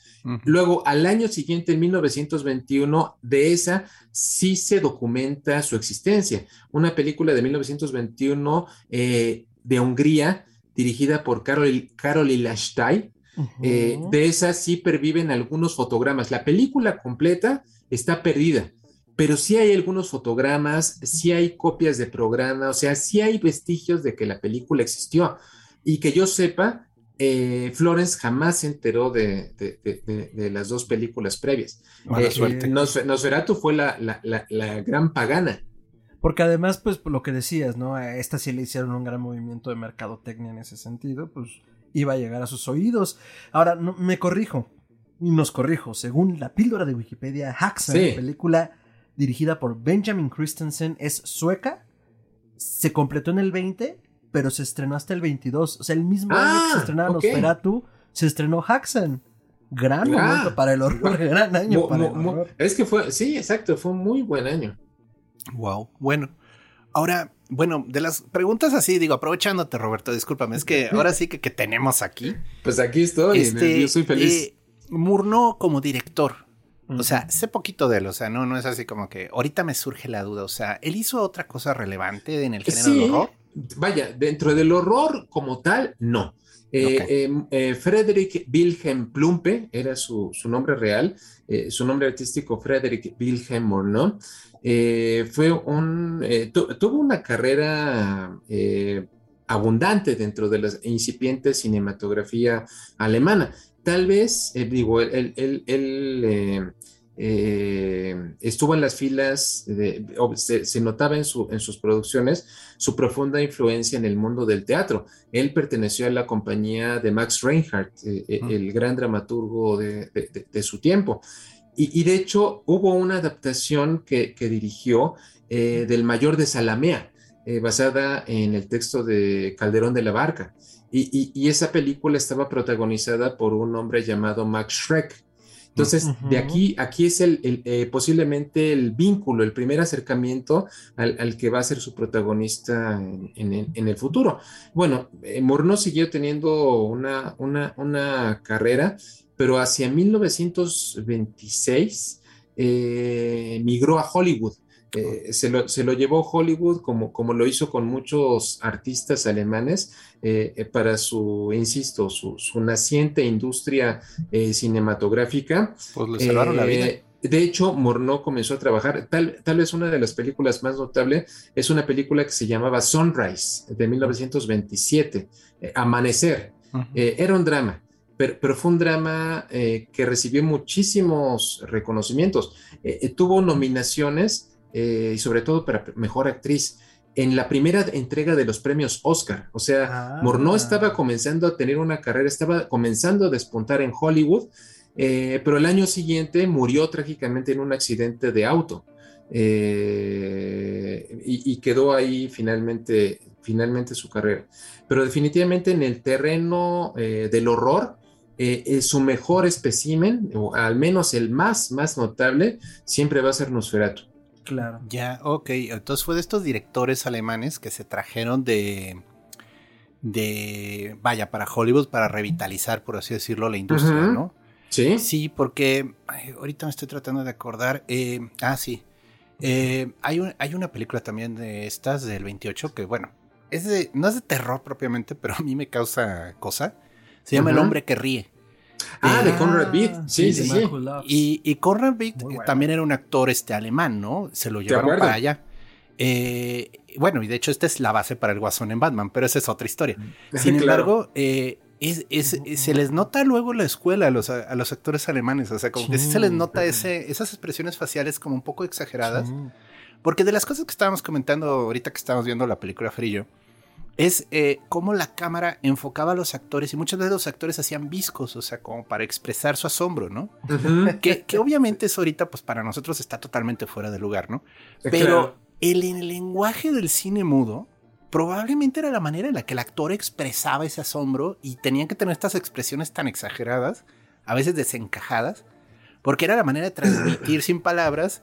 Luego, al año siguiente, en 1921, de esa sí se documenta su existencia. Una película de 1921 eh, de Hungría, dirigida por Karol, Karol eh, de esa sí perviven algunos fotogramas. La película completa está perdida, pero sí hay algunos fotogramas, sí hay copias de programa, o sea, sí hay vestigios de que la película existió. Y que yo sepa, eh, Florence jamás se enteró de, las dos películas previas. Mala eh, suerte. Nosferatu fue la, gran pagana. Porque además, pues lo que decías, ¿no? A esta sí le hicieron un gran movimiento de mercadotecnia en ese sentido, pues iba a llegar a sus oídos. Ahora, no, me corrijo, y nos corrijo, según la píldora de Wikipedia, Haxan, película dirigida por Benjamin Christensen, es sueca, se completó en el 20 pero se estrenó hasta el 22. O sea, el mismo año que se ah, estrenaba Nosferatu, se estrenó Haxen. Gran momento para el horror, gran año para el horror. Es que fue, sí, exacto, fue un muy buen año. Wow, bueno. Ahora, bueno, de las preguntas así, digo, aprovechándote, Roberto, discúlpame, es que ahora sí que, que tenemos aquí. Pues aquí estoy, este, yo soy feliz. Eh, como director, o sea, sé poquito de él, o sea, no, no es así como que ahorita me surge la duda, o sea, ¿él hizo otra cosa relevante en el género del horror? Vaya, dentro del horror como tal, no. Eh, em, eh, Frederick Wilhelm Plumpe era su, nombre real, eh, su nombre artístico Frederick Wilhelm Morneau. fue un, tuvo una carrera abundante dentro de la incipiente cinematografía alemana. Tal vez, digo, él, él eh, estuvo en las filas, se, notaba en, su, en, sus producciones su profunda influencia en el mundo del teatro. Él perteneció a la compañía de Max Reinhardt, eh, eh, el gran dramaturgo de, su tiempo. Y, de hecho hubo una adaptación que, dirigió del Mayor de Salamea, basada en el texto de Calderón de la Barca. Y, y esa película estaba protagonizada por un hombre llamado Max Schreck. Entonces, de aquí, aquí es el, eh, posiblemente el vínculo, el primer acercamiento al, que va a ser su protagonista en, el futuro. Bueno, eh, siguió teniendo una, una, una, carrera, pero hacia 1926 eh, migró a Hollywood. Eh, se, lo, se, lo, llevó Hollywood como, como lo hizo con muchos artistas alemanes eh, eh, para su, insisto, su, naciente industria cinematográfica. Pues le salvaron la vida. De hecho, Morneau comenzó a trabajar, tal, tal vez una de las películas más notables es una película que se llamaba Sunrise de 1927, Amanecer. era un drama, pero, pero, fue un drama que recibió muchísimos reconocimientos. tuvo nominaciones eh, y sobre todo para mejor actriz en la primera entrega de los premios Oscar. O sea, ah. estaba comenzando a tener una carrera, estaba comenzando a despuntar en Hollywood, eh, pero el año siguiente murió trágicamente en un accidente de auto eh, y, quedó ahí finalmente, finalmente su carrera. Pero definitivamente en el terreno del horror, su mejor espécimen, o al menos el más, más notable, siempre va a ser Nosferatu. Claro. Ya, ok. Entonces fue de estos directores alemanes que se trajeron de. de. vaya, para Hollywood, para revitalizar, por así decirlo, la industria, ¿no? Sí. Sí, porque. ahorita me estoy tratando de acordar. Eh, ah, sí. Eh, hay, hay una película también de estas, del 28, que bueno. Es de, no es de terror propiamente, pero a mí me causa cosa. Se llama El hombre que ríe. Ah, de Conrad Beat. Sí, sí, sí. Y, y Conrad Beat también era un actor este alemán, ¿no? Se lo llevaron para allá. Eh, bueno, y de hecho esta es la base para el Guasón en Batman, pero esa es otra historia. Sin embargo, eh, es, se les nota luego la escuela a los, a los actores alemanes, o sea, como que sí se les nota ese, esas expresiones faciales como un poco exageradas. Porque de las cosas que estábamos comentando ahorita que estábamos viendo la película Frillo, es eh, cómo la cámara enfocaba a los actores y muchas veces los actores hacían viscos, o sea, como para expresar su asombro, ¿no? que, obviamente eso ahorita, pues para nosotros está totalmente fuera de lugar, ¿no? Pero el, el lenguaje del cine mudo probablemente era la manera en la que el actor expresaba ese asombro y tenían que tener estas expresiones tan exageradas, a veces desencajadas, porque era la manera de transmitir sin palabras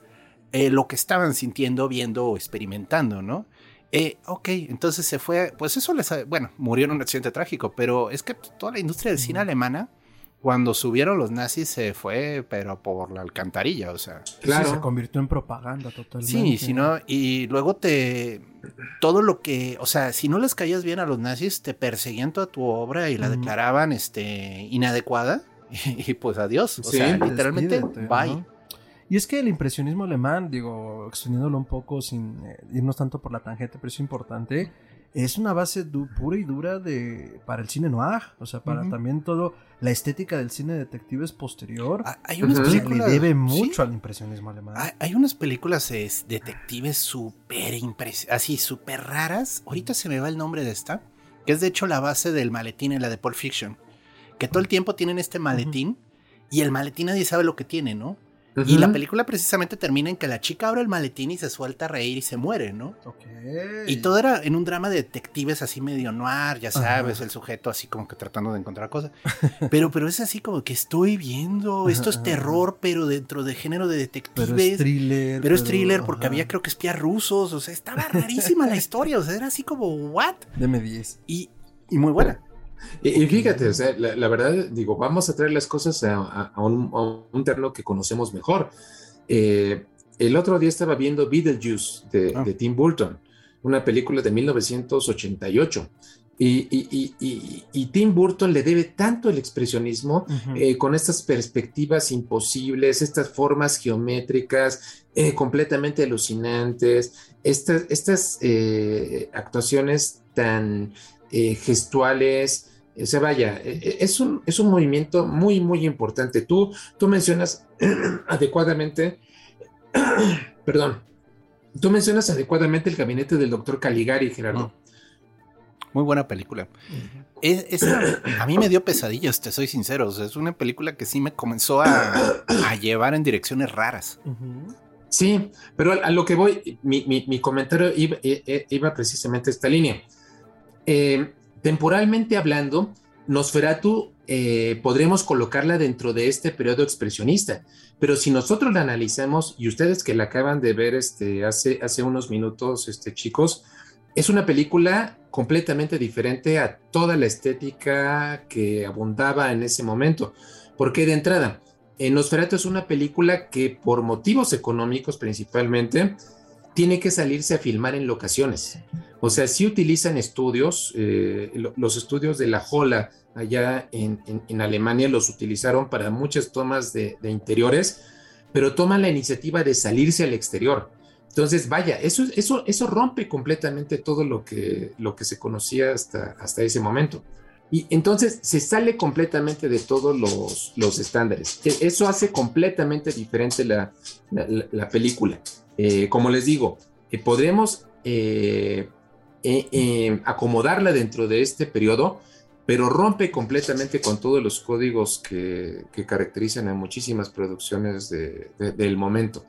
eh, lo que estaban sintiendo, viendo o experimentando, ¿no? Eh, ok, entonces se fue, pues eso les, bueno, murió en un accidente trágico, pero es que toda la industria del cine alemana, cuando subieron los nazis se fue, pero por la alcantarilla, o sea. Claro. se convirtió en propaganda totalmente. Sí, si no, y luego te, todo lo que, o sea, si no les caías bien a los nazis, te perseguían toda tu obra y la declaraban, este, inadecuada, y, pues adiós, o sea, literalmente, bye. Y es que el impresionismo alemán, digo, extendiéndolo un poco sin eh, irnos tanto por la tangente, pero es importante, es una base pura y dura de para el cine noir, o sea, para también todo la estética del cine detective es posterior. Ah, hay unas películas le debe mucho al impresionismo alemán. Hay, unas películas detectives súper así súper raras. Ahorita se me va el nombre de esta, que es de hecho la base del maletín en la de Pulp Fiction, que todo el tiempo tienen este maletín y el maletín nadie sabe lo que tiene, ¿no? Y la película precisamente termina en que la chica abre el maletín y se suelta a reír y se muere, ¿no? Ok. Y todo era en un drama de detectives así medio noir, ya sabes, el sujeto así como que tratando de encontrar cosas. Pero, pero es así como que estoy viendo, esto es terror, pero dentro de género de detectives. Pero es thriller. Pero, es thriller porque había creo que espías rusos, o sea, estaba rarísima la historia, o sea, era así como, ¿what? Deme 10. Y, y muy buena. Y, fíjate, o sea, la, verdad, digo, vamos a traer las cosas a, un, terreno que conocemos mejor. Eh, el otro día estaba viendo Beetlejuice de, ah. de Tim Burton, una película de 1988. Y, y, Tim Burton le debe tanto el expresionismo eh, con estas perspectivas imposibles, estas formas geométricas eh, completamente alucinantes, estas, estas actuaciones tan gestuales, o sea, vaya, e, e, es un, es un movimiento muy, muy importante. Tú, tú mencionas adecuadamente, perdón, tú mencionas adecuadamente el gabinete del doctor Caligari, Gerardo. Muy buena película. a mí me dio pesadillas, te soy sincero. es una película que sí me comenzó a, llevar en direcciones raras. Sí, pero a, lo que voy, mi, comentario iba, iba, precisamente a esta línea. Eh, Temporalmente hablando, Nosferatu eh, podremos colocarla dentro de este periodo expresionista, pero si nosotros la analizamos, y ustedes que la acaban de ver este, hace, hace unos minutos, este, chicos, es una película completamente diferente a toda la estética que abundaba en ese momento. Porque de entrada, en Nosferatu es una película que por motivos económicos principalmente, tiene que salirse a filmar en locaciones. O sea, sí utilizan estudios, eh, los estudios de la Jola allá en, Alemania los utilizaron para muchas tomas de, interiores, pero toman la iniciativa de salirse al exterior. Entonces, vaya, eso, eso, eso rompe completamente todo lo que, lo que se conocía hasta, hasta ese momento. Y entonces se sale completamente de todos los, los estándares. E, eso hace completamente diferente la, la película. Eh, como les digo, eh, podremos eh, acomodarla dentro de este periodo, pero rompe completamente con todos los códigos que, caracterizan a muchísimas producciones del momento.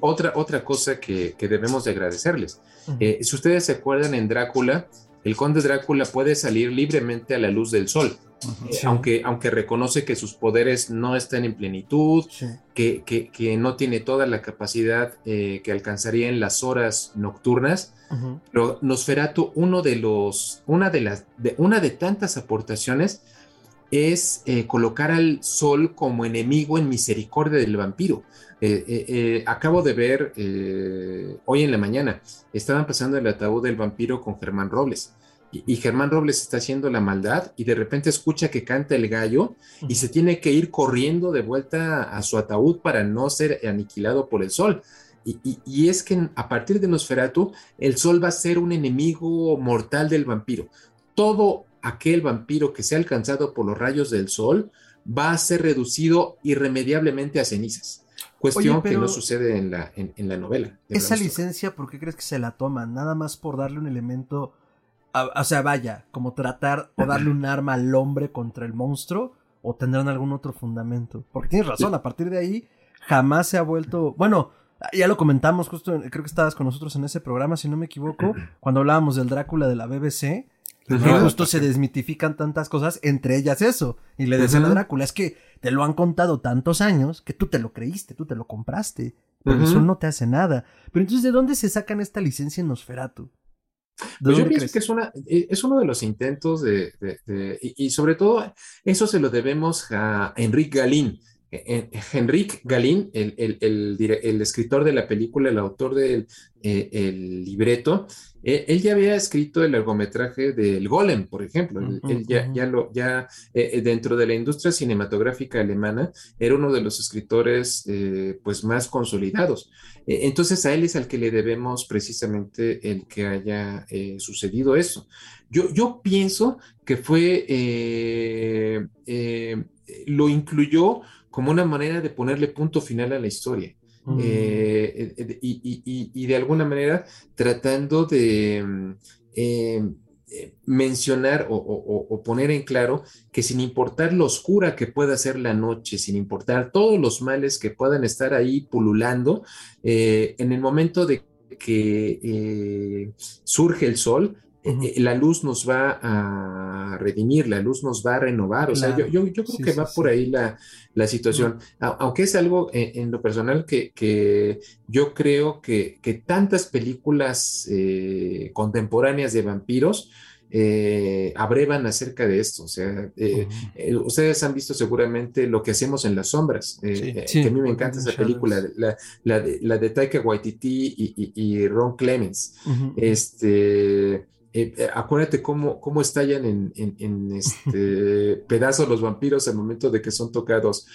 otra, otra cosa que, debemos de agradecerles. si ustedes se acuerdan en Drácula, el conde Drácula puede salir libremente a la luz del sol. Eh, aunque, aunque reconoce que sus poderes no están en plenitud, que, que, no tiene toda la capacidad eh, que alcanzaría en las horas nocturnas, pero Nosferatu, uno de los, una de las, de, una de tantas aportaciones es eh, colocar al sol como enemigo en misericordia del vampiro. acabo de ver hoy en la mañana, estaban pasando el ataúd del vampiro con Germán Robles y, Germán Robles está haciendo la maldad y de repente escucha que canta el gallo y se tiene que ir corriendo de vuelta a su ataúd para no ser aniquilado por el sol. Y, es que a partir de Nosferatu, el sol va a ser un enemigo mortal del vampiro. Todo aquel vampiro que sea alcanzado por los rayos del sol va a ser reducido irremediablemente a cenizas. Cuestión que no sucede en la, en, la novela. Esa licencia, ¿por qué crees que se la toman? Nada más por darle un elemento o sea, vaya, como tratar o darle un arma al hombre contra el monstruo o tendrán algún otro fundamento. Porque tienes razón, a partir de ahí jamás se ha vuelto, bueno, ya lo comentamos justo, creo que estabas con nosotros en ese programa, si no me equivoco, cuando hablábamos del Drácula de la BBC. Justo se desmitifican tantas cosas, entre ellas eso. Y le decían a Drácula, es que te lo han contado tantos años que tú te lo creíste, tú te lo compraste. Pero eso no te hace nada. Pero entonces, ¿de dónde se sacan esta licencia en Nosferatu? Pues yo pienso que es, una, eh, es uno de los intentos de, y, sobre todo eso se lo debemos a Enrique Galín. Enrique Galín, el, el, escritor de la película, el autor del eh, libreto, eh, él ya había escrito el largometraje del Golem, por ejemplo. él, ya, ya, lo, ya dentro de la industria cinematográfica alemana era uno de los escritores pues más consolidados. Eh, entonces a él es al que le debemos precisamente el que haya eh, sucedido eso. Yo, yo, pienso que fue, eh, lo incluyó como una manera de ponerle punto final a la historia. Mm. y, de alguna manera tratando de mm, eh, mencionar o, poner en claro que sin importar lo oscura que pueda ser la noche, sin importar todos los males que puedan estar ahí pululando, eh, en el momento de que eh, surge el sol, la luz nos va a redimir, la luz nos va a renovar. O sea, yo, creo que va por ahí la, situación. Aunque es algo en, lo personal que, yo creo que, tantas películas contemporáneas de vampiros eh, abrevan acerca de esto. O sea, eh, eh, ustedes han visto seguramente lo que hacemos en las sombras, que a mí me encanta esa película, la, de, Taika Waititi y, Ron Clemens. Este. Acuérdate cómo, cómo estallan en, este pedazos los vampiros al momento de que son tocados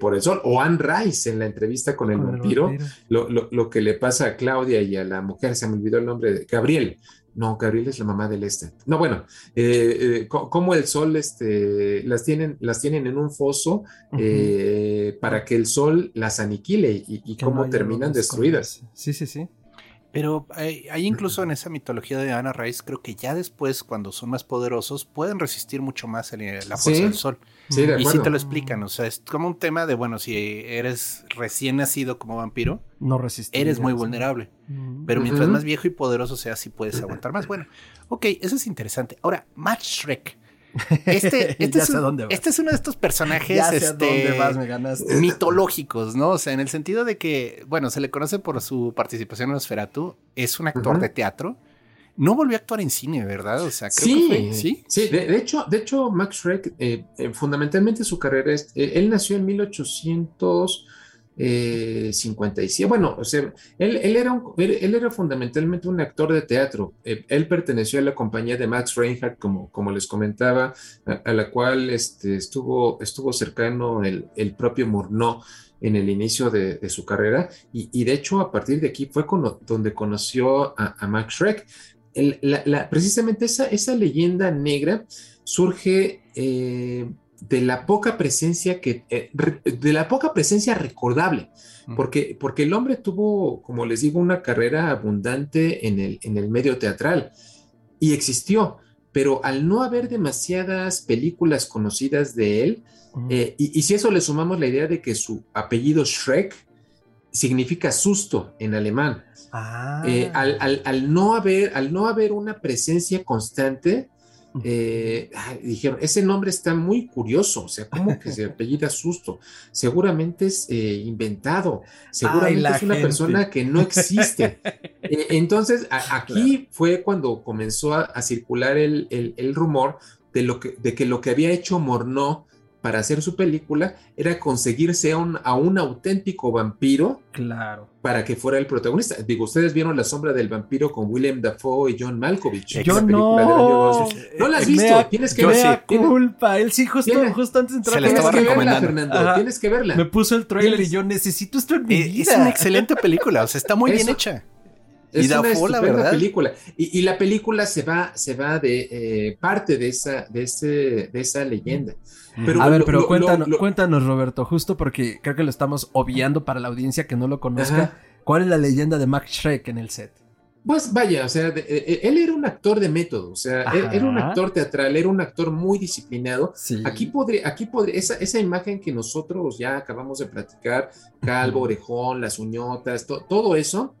por el sol. O Anne Rice en la entrevista con el, vampiro, Lo, lo, que le pasa a Claudia y a la mujer, se me olvidó el nombre, de Gabriel, no, Gabriel es la mamá del este. No, bueno, eh, eh como el sol este, las, tienen, las tienen en un foso eh, para que el sol las aniquile y, cómo terminan destruidas. Sí, sí, sí. Pero hay, incluso en esa mitología de Ana Rice, creo que ya después, cuando son más poderosos, pueden resistir mucho más la fuerza del sol. Sí, de y sí te lo explican, o sea, es como un tema de, bueno, si eres recién nacido como vampiro, no eres muy vulnerable. Pero mientras más viejo y poderoso seas, sí puedes aguantar más. Bueno, ok, eso es interesante. Ahora, Matt Shrek. Este, este, es, este es uno de estos personajes este, mitológicos, ¿no? O sea, en el sentido de que, bueno, se le conoce por su participación en Osferatu, es un actor de teatro. No volvió a actuar en cine, ¿verdad? O sea, creo sí, que fue, sí. Sí, de, hecho, de hecho, Max Schreck, eh, eh, fundamentalmente su carrera es, eh, él nació en 1800 eh, 57. Bueno, o sea, él, era él, era fundamentalmente un actor de teatro. Eh, él perteneció a la compañía de Max Reinhardt, como, como les comentaba, a, la cual este, estuvo, estuvo cercano el, el propio Murnau en el inicio de, su carrera. Y, de hecho, a partir de aquí fue donde conoció a, Max Schreck. precisamente esa, esa leyenda negra surge eh, de la poca presencia que, eh, de la poca presencia recordable, porque, porque el hombre tuvo, como les digo, una carrera abundante en el, en el medio teatral y existió, pero al no haber demasiadas películas conocidas de él, eh, y, si eso le sumamos la idea de que su apellido Shrek significa susto en alemán. Ah. Eh, al, al- al no haber, al no haber una presencia constante, eh, dijeron, ese nombre está muy curioso, o sea, ¿cómo que se apellida Susto? Seguramente es eh, inventado, seguramente es una gente. persona que no existe. Eh, entonces, a- aquí fue cuando comenzó a, a circular el, el- el rumor de, lo que, de que lo que había hecho Morneau para hacer su película era conseguirse a un, a un auténtico vampiro Claro. para que fuera el protagonista. Digo, ustedes vieron La sombra del vampiro con Willem Dafoe y John Malkovich. Yo esa película del año no. 2000. No la has Eh, visto, mea- tienes que verla. sí. Tienes, culpa. Él sí, justo, Tiene- justo antes de entrar Se la tienes estaba que verla, recomendando. Fernando. Ajá. Tienes que verla. Me puso el trailer Tienes- y yo necesito esto en mi Eh, vida. es una excelente película, o sea, está muy bien hecha. Es Y una estupenda verdad. película. Y, y la película se va, se va de eh, parte de esa, de ese, de esa leyenda. Pero a ver, lo- pero lo- cuéntanos, lo- lo- cuéntanos, Roberto, justo porque creo que lo estamos obviando para la audiencia que no lo conozca. Ajá. ¿Cuál es la leyenda de Max Shrek en el set? Pues vaya, o sea, de- eh, él era un actor de método, o sea, él- era un actor teatral, era un actor muy disciplinado. Sí. Aquí podría, aquí podría, esa, esa imagen que nosotros ya acabamos de platicar, calvo, orejón, las uñotas, to- todo eso,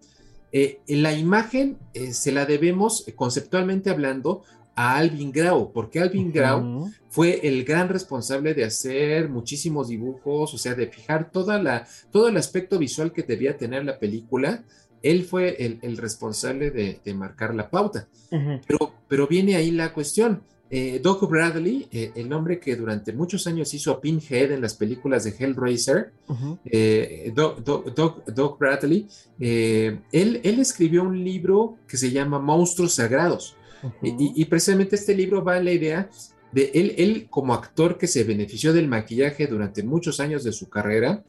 eh, la imagen eh, se la debemos, eh, conceptualmente hablando, a Alvin Grau, porque Alvin Grau fue el gran responsable de hacer muchísimos dibujos, o sea, de fijar toda la, todo el aspecto visual que debía tener la película. Él fue el, el responsable de, de marcar la pauta. Pero, pero viene ahí la cuestión. Eh, Doc Bradley, eh, el hombre que durante muchos años hizo a Pinhead en las películas de Hellraiser, Ujú. eh, Doc Bradley, eh, él, él escribió un libro que se llama Monstruos Sagrados. Y, y- y precisamente este libro va en la idea de él, él como actor que se benefició del maquillaje durante muchos años de su carrera,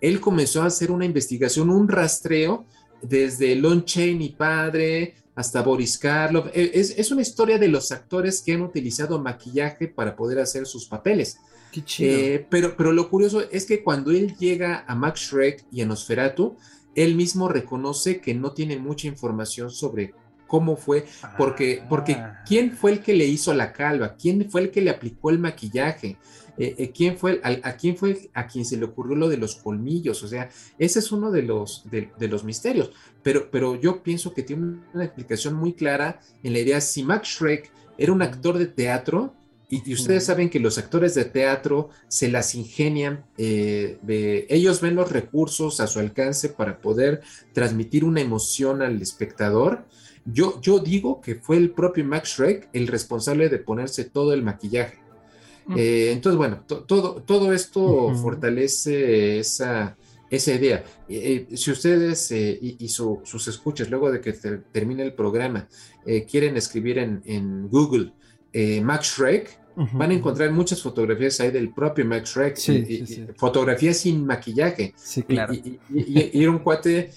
él comenzó a hacer una investigación, un rastreo desde Lon Chaney padre hasta Boris Karloff. Eh, Es, es una historia de los actores que han utilizado maquillaje para poder hacer sus papeles. Qué chido. Eh, pero, pero lo curioso es que cuando él llega a Max Shrek y a Nosferatu, él mismo reconoce que no tiene mucha información sobre cómo fue, porque, porque Ah. ¿quién fue el que le hizo la calva? ¿Quién fue el que le aplicó el maquillaje? Eh, eh, ¿quién fue, a, a quién fue a quien se le ocurrió lo de los colmillos? O sea, ese es uno de los, de, de los misterios. Pero, pero yo pienso que tiene una explicación muy clara en la idea, si Max Shrek era un actor de teatro, y, y ustedes saben que los actores de teatro se las ingenian, eh, de- ellos ven los recursos a su alcance para poder transmitir una emoción al espectador. Yo, yo digo que fue el propio Max Shrek el responsable de ponerse todo el maquillaje. Eh, entonces, bueno, to- todo, todo esto fortalece esa, esa idea. Eh, eh, si ustedes eh, y, y su- sus escuchas, luego de que ter- termine el programa, quieren escribir en, en Google Max Shrek, van a encontrar muchas fotografías ahí del propio Max Shrek. Sí, y- sí, y- sí. Fotografías sin maquillaje. Sí, Y- claro. Y, era un cuate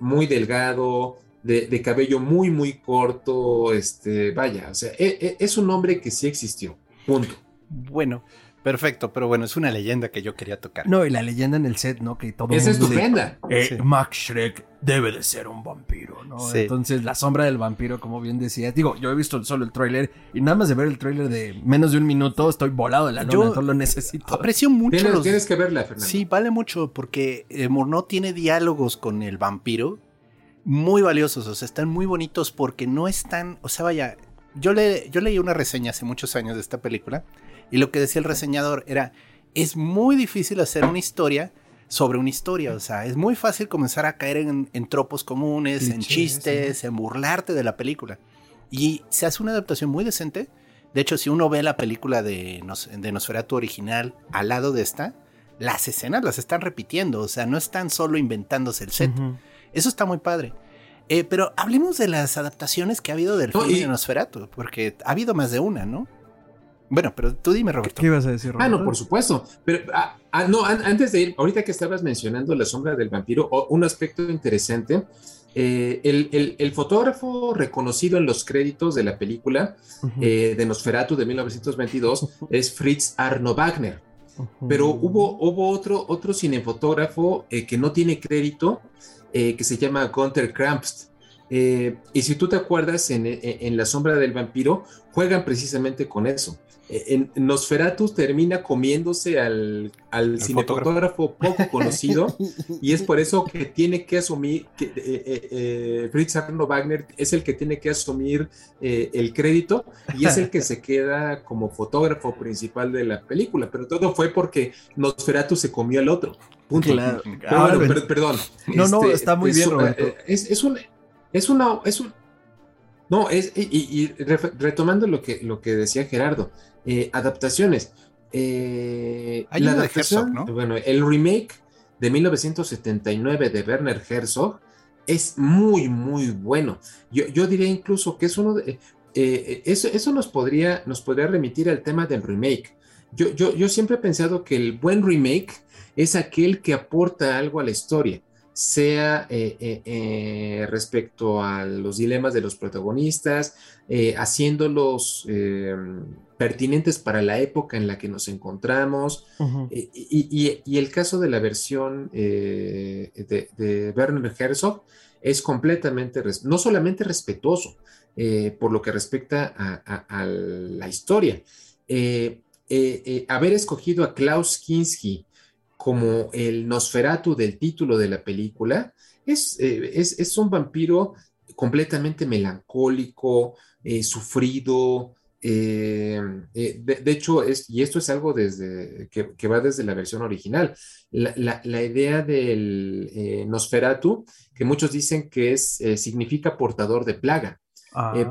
muy delgado, de, de cabello muy, muy corto, este, vaya, o sea, e- e- es un hombre que sí existió, punto. Bueno, perfecto, pero bueno, es una leyenda que yo quería tocar. No, y la leyenda en el set, ¿no? Que todo Es mundo de- estupenda. Eh, Sí. Max Shrek debe de ser un vampiro, ¿no? Sí. Entonces, la sombra del vampiro, como bien decía, digo, yo he visto solo el tráiler y nada más de ver el tráiler de menos de un minuto estoy volado de la Yo lona, solo lo necesito. Aprecio mucho Tienes, los... tienes que verla, Fernando. Sí, vale mucho porque eh, tiene diálogos con el vampiro muy valiosos, o sea, están muy bonitos porque no están, o sea, vaya, yo, le, yo leí una reseña hace muchos años de esta película y lo que decía el reseñador era, es muy difícil hacer una historia sobre una historia, o sea, es muy fácil comenzar a caer en, en tropos comunes, en chistes, en burlarte de la película. Y se hace una adaptación muy decente. De hecho, si uno ve la película de, Nos, de Nosferatu original al lado de esta, las escenas las están repitiendo, o sea, no están solo inventándose el set. Ujú. Eso está muy padre. Eh, pero hablemos de las adaptaciones que ha habido del No, filme y- de Nosferatu, porque ha habido más de una, ¿no? Bueno, pero tú dime, Roberto. ¿Qué ibas a decir, Ah, Roberto? no, por supuesto. Pero, ah, ah, no, an- antes de ir, ahorita que estabas mencionando la sombra del vampiro, o- un aspecto interesante, eh, el, el- el fotógrafo reconocido en los créditos de la película Ujú. eh, de Nosferatu de 1922 es Fritz Arno Wagner. Ujú. Pero hubo, hubo otro, otro cinefotógrafo eh, que no tiene crédito, eh, que se llama Gunther Krampst. Eh, y si tú te acuerdas, en, en- en La sombra del vampiro juegan precisamente con eso. En Nosferatu termina comiéndose al, al cinefotógrafo poco conocido y es por eso que tiene que asumir, que eh, eh, eh, Fritz Arno Wagner es el que tiene que asumir el crédito y es el que se queda como fotógrafo principal de la película, pero todo fue porque Nosferatu se comió al otro. Punto. Claro. perdón. No, no, este, está muy bien, Roberto. Es, es, un, es una, es un, no, es, y, retomando lo que, lo que decía Gerardo, eh, adaptaciones. Eh, la adaptación, bueno, el remake de 1979 de Werner Herzog es muy, muy bueno. Yo, yo diría incluso que es uno de... Eh, eso, eso nos, podría, nos podría remitir al tema del remake. Yo, yo, yo siempre he pensado que el buen remake es aquel que aporta algo a la historia sea eh, eh, eh, respecto a los dilemas de los protagonistas, haciéndolos pertinentes para la época en la que nos encontramos. y, el caso de la versión de, de, Werner Herzog es completamente, no solamente respetuoso por lo que respecta a, la historia. haber escogido a Klaus Kinski como el Nosferatu del título de la película, es, eh, es, un vampiro completamente melancólico, eh, sufrido. Eh, de, hecho, es, y esto es algo desde, que, va desde la versión original. La, idea del Nosferatu, que muchos dicen que es, significa portador de plaga.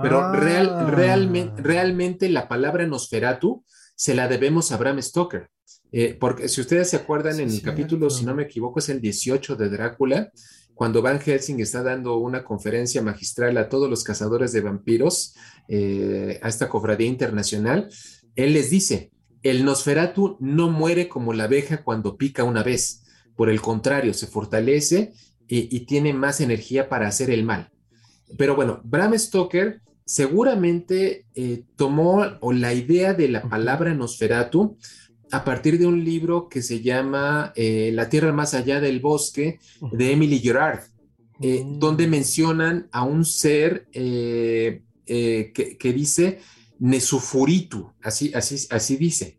pero real, ah. realmente, realmente la palabra Nosferatu se la debemos a Bram Stoker. Eh, porque si ustedes se acuerdan, en el capítulo, si no me equivoco, es el 18 de Drácula, cuando Van Helsing está dando una conferencia magistral a todos los cazadores de vampiros, eh, a esta cofradía internacional, él les dice, el Nosferatu no muere como la abeja cuando pica una vez, por el contrario, se fortalece y, tiene más energía para hacer el mal. Pero bueno, Bram Stoker seguramente eh, tomó o la idea de la palabra Nosferatu a partir de un libro que se llama eh, La Tierra más allá del bosque de Emily Gerard, eh, mm. donde mencionan a un ser eh, que, dice Nesufuritu, así, así, así dice.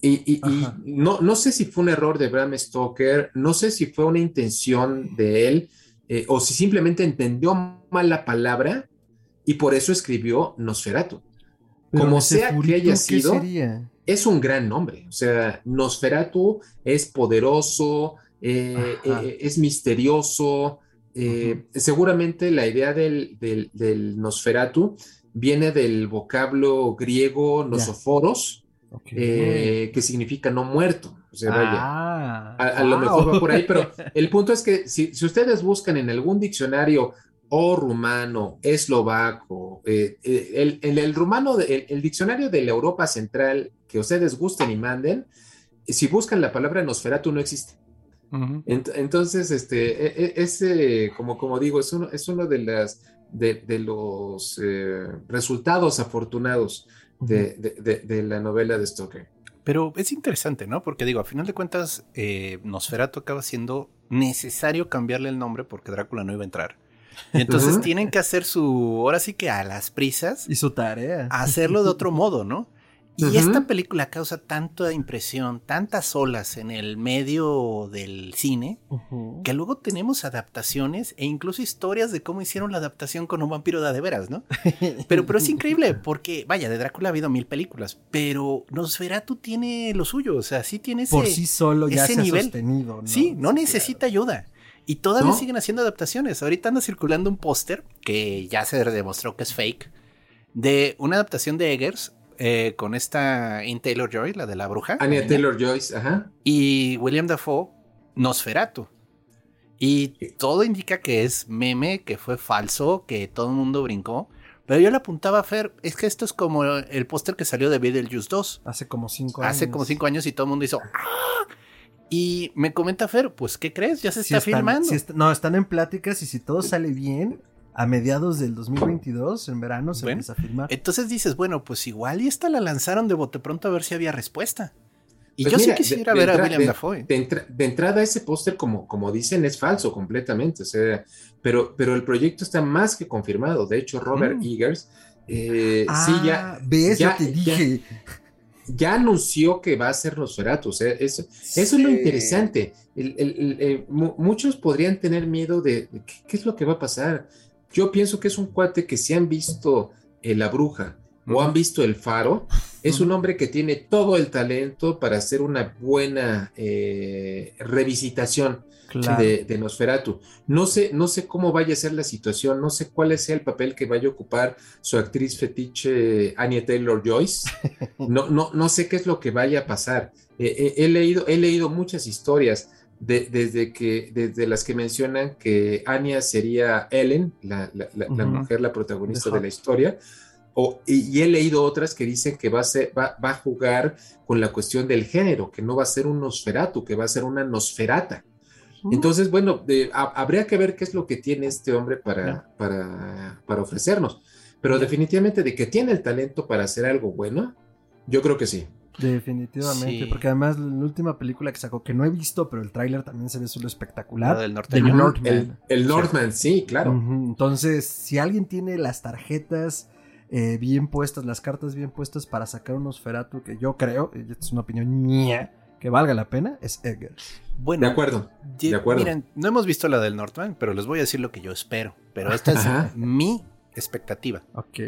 Y, no, no, sé si fue un error de Bram Stoker, no sé si fue una intención de él, o si simplemente entendió mal la palabra y por eso escribió Nosferatu. Como sea que haya sido, es un gran nombre. O sea, Nosferatu es poderoso, eh, eh, es misterioso. Eh, seguramente la idea del, Nosferatu viene del vocablo griego nosoforos, que significa no muerto. O sea, vaya, ah, a, lo mejor va por ahí, pero el punto es que si, si ustedes buscan en algún diccionario o rumano, eslovaco, eh, eh, el, el, rumano, el, diccionario de la Europa Central que ustedes gusten y manden, si buscan la palabra Nosferatu no existe. entonces, este, e, e, ese, como, como digo, es uno, es uno de, las, de, los eh, resultados afortunados de, la novela de Stoker. Pero es interesante, ¿no? Porque digo, a final de cuentas, Nosferatu acaba siendo necesario cambiarle el nombre porque Drácula no iba a entrar. Y entonces tienen que hacer su, ahora sí que a las prisas. Y su tarea. Hacerlo de otro modo, ¿no? Y esta película causa tanta impresión, tantas olas en el medio del cine, que luego tenemos adaptaciones e incluso historias de cómo hicieron la adaptación con un vampiro de, de veras, ¿no? Pero, pero es increíble, porque, vaya, de Drácula ha habido mil películas, pero Nosferatu tiene lo suyo, o sea, sí tiene ese Por sí solo ya se nivel. sostenido, Sí, no necesita ayuda. Y todavía siguen haciendo adaptaciones. Ahorita anda circulando un póster que ya se demostró que es fake de una adaptación de Eggers eh, con esta In Taylor Joy, la de la bruja. Anya Taylor Joyce, ajá. Y William Dafoe, Nosferatu. Y todo indica que es meme, que fue falso, que todo el mundo brincó. Pero yo le apuntaba a Fer, es que esto es como el póster que salió de Beetlejuice 2. Hace como cinco años. Hace como cinco años y todo el mundo hizo ¡Ah! Y me comenta Fer, pues, ¿qué crees? Ya se está filmando. no, están en pláticas y si todo sale bien, a mediados del 2022, en verano, se empieza a filmar. Entonces dices, bueno, pues igual y esta la lanzaron de bote pronto a ver si había respuesta. Y pues yo sí quisiera ver a William Dafoe. De, entrada, ese póster, como, como dicen, es falso completamente. O sea, pero, pero el proyecto está más que confirmado. De hecho, Robert mm. Eggers eh, sí, ya. Ah, ¿Ves? ya, te dije. Ya, ya, anunció que va a ser Nosferatu. O sea, eso, sí. eso es lo interesante. El, el, el, muchos podrían tener miedo de, ¿qué, ¿qué, es lo que va a pasar. Yo pienso que es un cuate que si han visto eh, La Bruja uh -huh. o han visto El Faro, es un hombre que tiene todo el talento para hacer una buena eh, revisitación claro. de, de, Nosferatu. No sé, no sé cómo vaya a ser la situación, no sé cuál sea el papel que vaya a ocupar su actriz fetiche Anya Taylor Joyce. No, no, no sé qué es lo que vaya a pasar. Eh, eh, he, leído, he leído muchas historias. De, desde que desde las que mencionan que Anya sería Ellen, la, la, la, uh -huh. la mujer, la protagonista de la historia, o, y, y, he leído otras que dicen que va a, ser, va, va, a jugar con la cuestión del género, que no va a ser un Nosferatu, que va a ser una Nosferata. Entonces, bueno, de, a, habría que ver qué es lo que tiene este hombre para, para, para ofrecernos. Pero definitivamente de que tiene el talento para hacer algo bueno, yo creo que sí. Definitivamente, sí. porque además la última película que sacó, que no he visto, pero el tráiler también se ve solo espectacular. La del norteño. Northman. El, el Northman, sí, sí claro. Uh -huh. Entonces, si alguien tiene las tarjetas eh, bien puestas, las cartas bien puestas para sacar unos Feratu, que yo creo, es una opinión mía, que valga la pena, es Edgar. Bueno, de acuerdo. De acuerdo. Miren, no hemos visto la del Northman, pero les voy a decir lo que yo espero. Pero esta es Ajá. mi expectativa. Ok.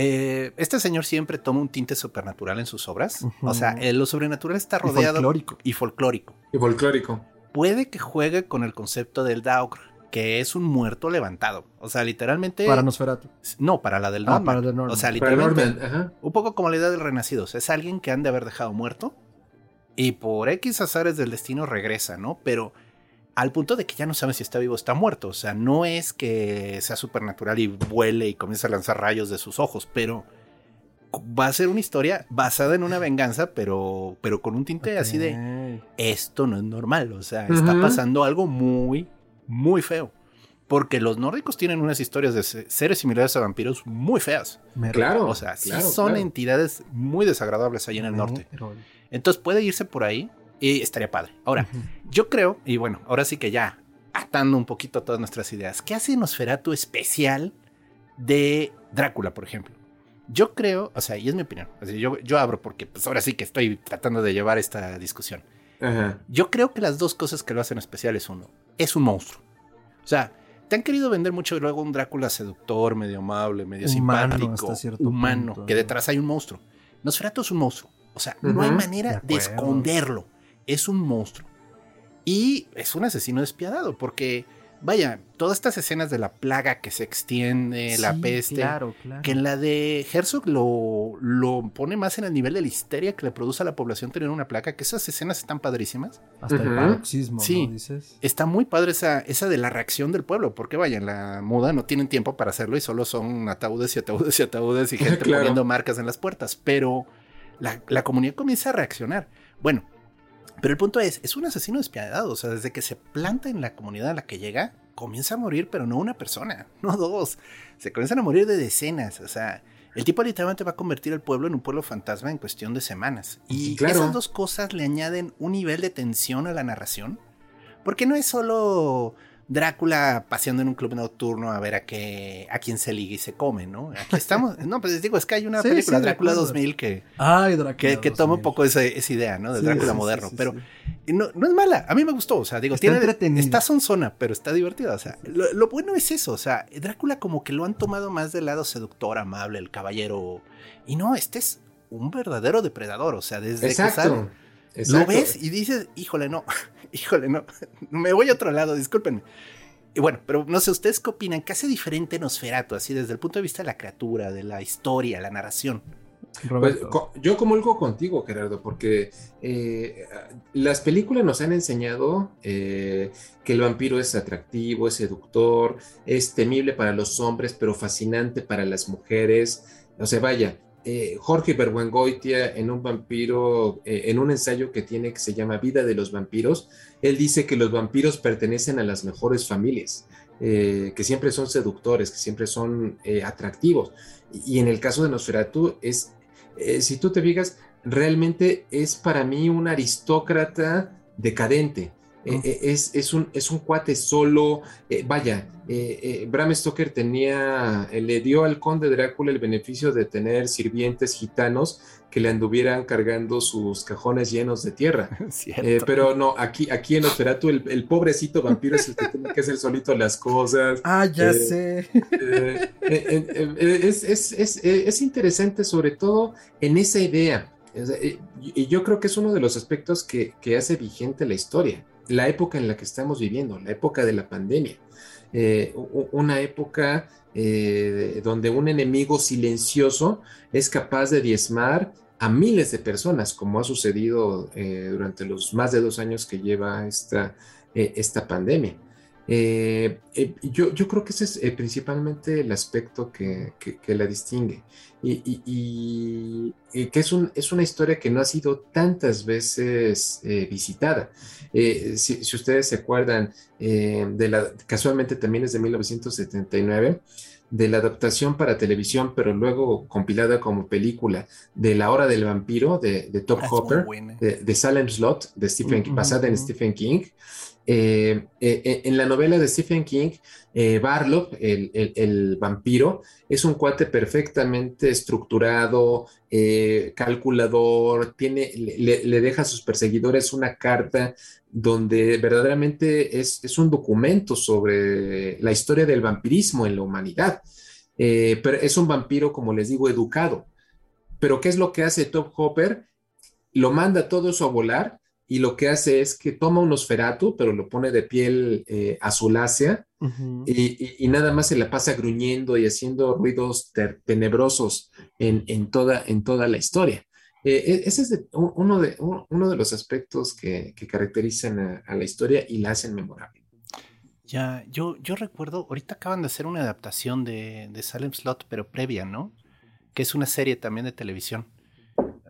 Eh, este señor siempre toma un tinte supernatural en sus obras. Uh -huh. O sea, eh, lo sobrenatural está rodeado. Y folclórico. Y folclórico. Y folclórico. Puede que juegue con el concepto del Daugr, que es un muerto levantado. O sea, literalmente. Para Nosferatu. No, para la del ah, Norman. para el Norman. O sea, literalmente. Un poco como la idea del renacido. O sea, es alguien que han de haber dejado muerto. Y por X azares del destino regresa, ¿no? Pero al punto de que ya no saben si está vivo o está muerto. O sea, no es que sea supernatural y vuele y comience a lanzar rayos de sus ojos, pero va a ser una historia basada en una venganza, pero, pero con un tinte okay. así de esto no es normal. O sea, uh -huh. está pasando algo muy, muy feo. Porque los nórdicos tienen unas historias de seres similares a vampiros muy feas. Claro. O sea, sí claro, son claro. entidades muy desagradables ahí en el norte. Entonces puede irse por ahí y estaría padre. Ahora, uh -huh. yo creo, y bueno, ahora sí que ya atando un poquito todas nuestras ideas, ¿qué hace Nosferatu especial de Drácula, por ejemplo? Yo creo, o sea, y es mi opinión, o sea, yo, yo abro porque pues ahora sí que estoy tratando de llevar esta discusión. Uh -huh. Yo creo que las dos cosas que lo hacen especial es uno, es un monstruo. O sea, te han querido vender mucho luego un Drácula seductor, medio amable, medio humano, simpático, humano, punto, que detrás hay un monstruo. Nosferatu es un monstruo. O sea, uh -huh. no hay manera de, de esconderlo. Es un monstruo. Y es un asesino despiadado, porque, vaya, todas estas escenas de la plaga que se extiende, sí, la peste, claro, claro. que en la de Herzog lo, lo, pone más en el nivel de la histeria que le produce a la población tener una plaga, que esas escenas están padrísimas. Hasta uh -huh. el paroxismo, sí, ¿no? Dices. Está muy padre esa, esa de la reacción del pueblo, porque, vaya, en la muda no tienen tiempo para hacerlo y solo son ataúdes y ataúdes y ataúdes y gente claro. poniendo marcas en las puertas, pero la, la comunidad comienza a reaccionar. Bueno, pero el punto es, es un asesino despiadado, o sea, desde que se planta en la comunidad a la que llega, comienza a morir, pero no una persona, no dos, se comienzan a morir de decenas, o sea, el tipo literalmente va a convertir el pueblo en un pueblo fantasma en cuestión de semanas. Y claro. esas dos cosas le añaden un nivel de tensión a la narración, porque no es solo Drácula paseando en un club nocturno a ver a qué a quién se liga y se come, ¿no? Aquí estamos, no, pues les digo, es que hay una sí, película, sí, Drácula 2000, que, Ay, Drácula que, que toma un poco esa, esa, idea, ¿no? De Drácula moderno, pero no, no, es mala, a mí me gustó, o sea, digo, está tiene, está sonzona, pero está divertida, o sea, lo, lo, bueno es eso, o sea, Drácula como que lo han tomado más del lado seductor, amable, el caballero, y no, este es un verdadero depredador, o sea, desde Exacto. que sale, Exacto. lo ves y dices, híjole, no, híjole, no, me voy a otro lado, discúlpenme. Y bueno, pero no sé, ¿ustedes qué opinan? ¿Qué hace diferente Nosferatu, así desde el punto de vista de la criatura, de la historia, la narración? Pues, yo comulgo contigo, Gerardo, porque eh, las películas nos han enseñado eh, que el vampiro es atractivo, es seductor, es temible para los hombres, pero fascinante para las mujeres. O sea, vaya, eh, Jorge Berwengoitia en un vampiro, eh, en un ensayo que tiene que se llama Vida de los vampiros, él dice que los vampiros pertenecen a las mejores familias, eh, que siempre son seductores, que siempre son atractivos. Y, en el caso de Nosferatu, es, si tú te fijas, realmente es para mí un aristócrata decadente. Eh, eh, es, es, un, es un cuate solo. Eh, vaya, Bram Stoker tenía, le dio al conde Drácula el beneficio de tener sirvientes gitanos que le anduvieran cargando sus cajones llenos de tierra. pero no, aquí, aquí en Osferatu el, el, pobrecito vampiro es el que tiene que hacer solito las cosas. Ah, ya sé. es, es, es, es interesante sobre todo en esa idea. Y yo creo que es uno de los aspectos que, que hace vigente la historia la época en la que estamos viviendo, la época de la pandemia, eh, una época eh, donde un enemigo silencioso es capaz de diezmar a miles de personas, como ha sucedido eh, durante los más de dos años que lleva esta, esta pandemia. Eh, eh, yo, yo, creo que ese es eh, principalmente el aspecto que, que, la distingue y, que es, un, es, una historia que no ha sido tantas veces visitada. Si, si, ustedes se acuerdan, de la, casualmente también es de 1979, de la adaptación para televisión, pero luego compilada como película de La Hora del Vampiro de, de Top ah, Hopper, de, Salem Slot, de Stephen, basada en Stephen King. Eh, eh, eh, en la novela de Stephen King, Barlow, el, vampiro, es un cuate perfectamente estructurado, calculador, tiene, le, deja a sus perseguidores una carta donde verdaderamente es, un documento sobre la historia del vampirismo en la humanidad. pero es un vampiro, como les digo, educado. Pero ¿qué es lo que hace Top Hopper? Lo manda todo eso a volar y lo que hace es que toma un osferato, pero lo pone de piel eh, azulácea y, nada más se la pasa gruñendo y haciendo ruidos tenebrosos en, toda, en toda la historia. Eh, e, ese es uno, de, uno de los aspectos que, caracterizan a, la historia y la hacen memorable. Ya, yo, yo recuerdo, ahorita acaban de hacer una adaptación de, Salem Slot, pero previa, ¿no? Que es una serie también de televisión.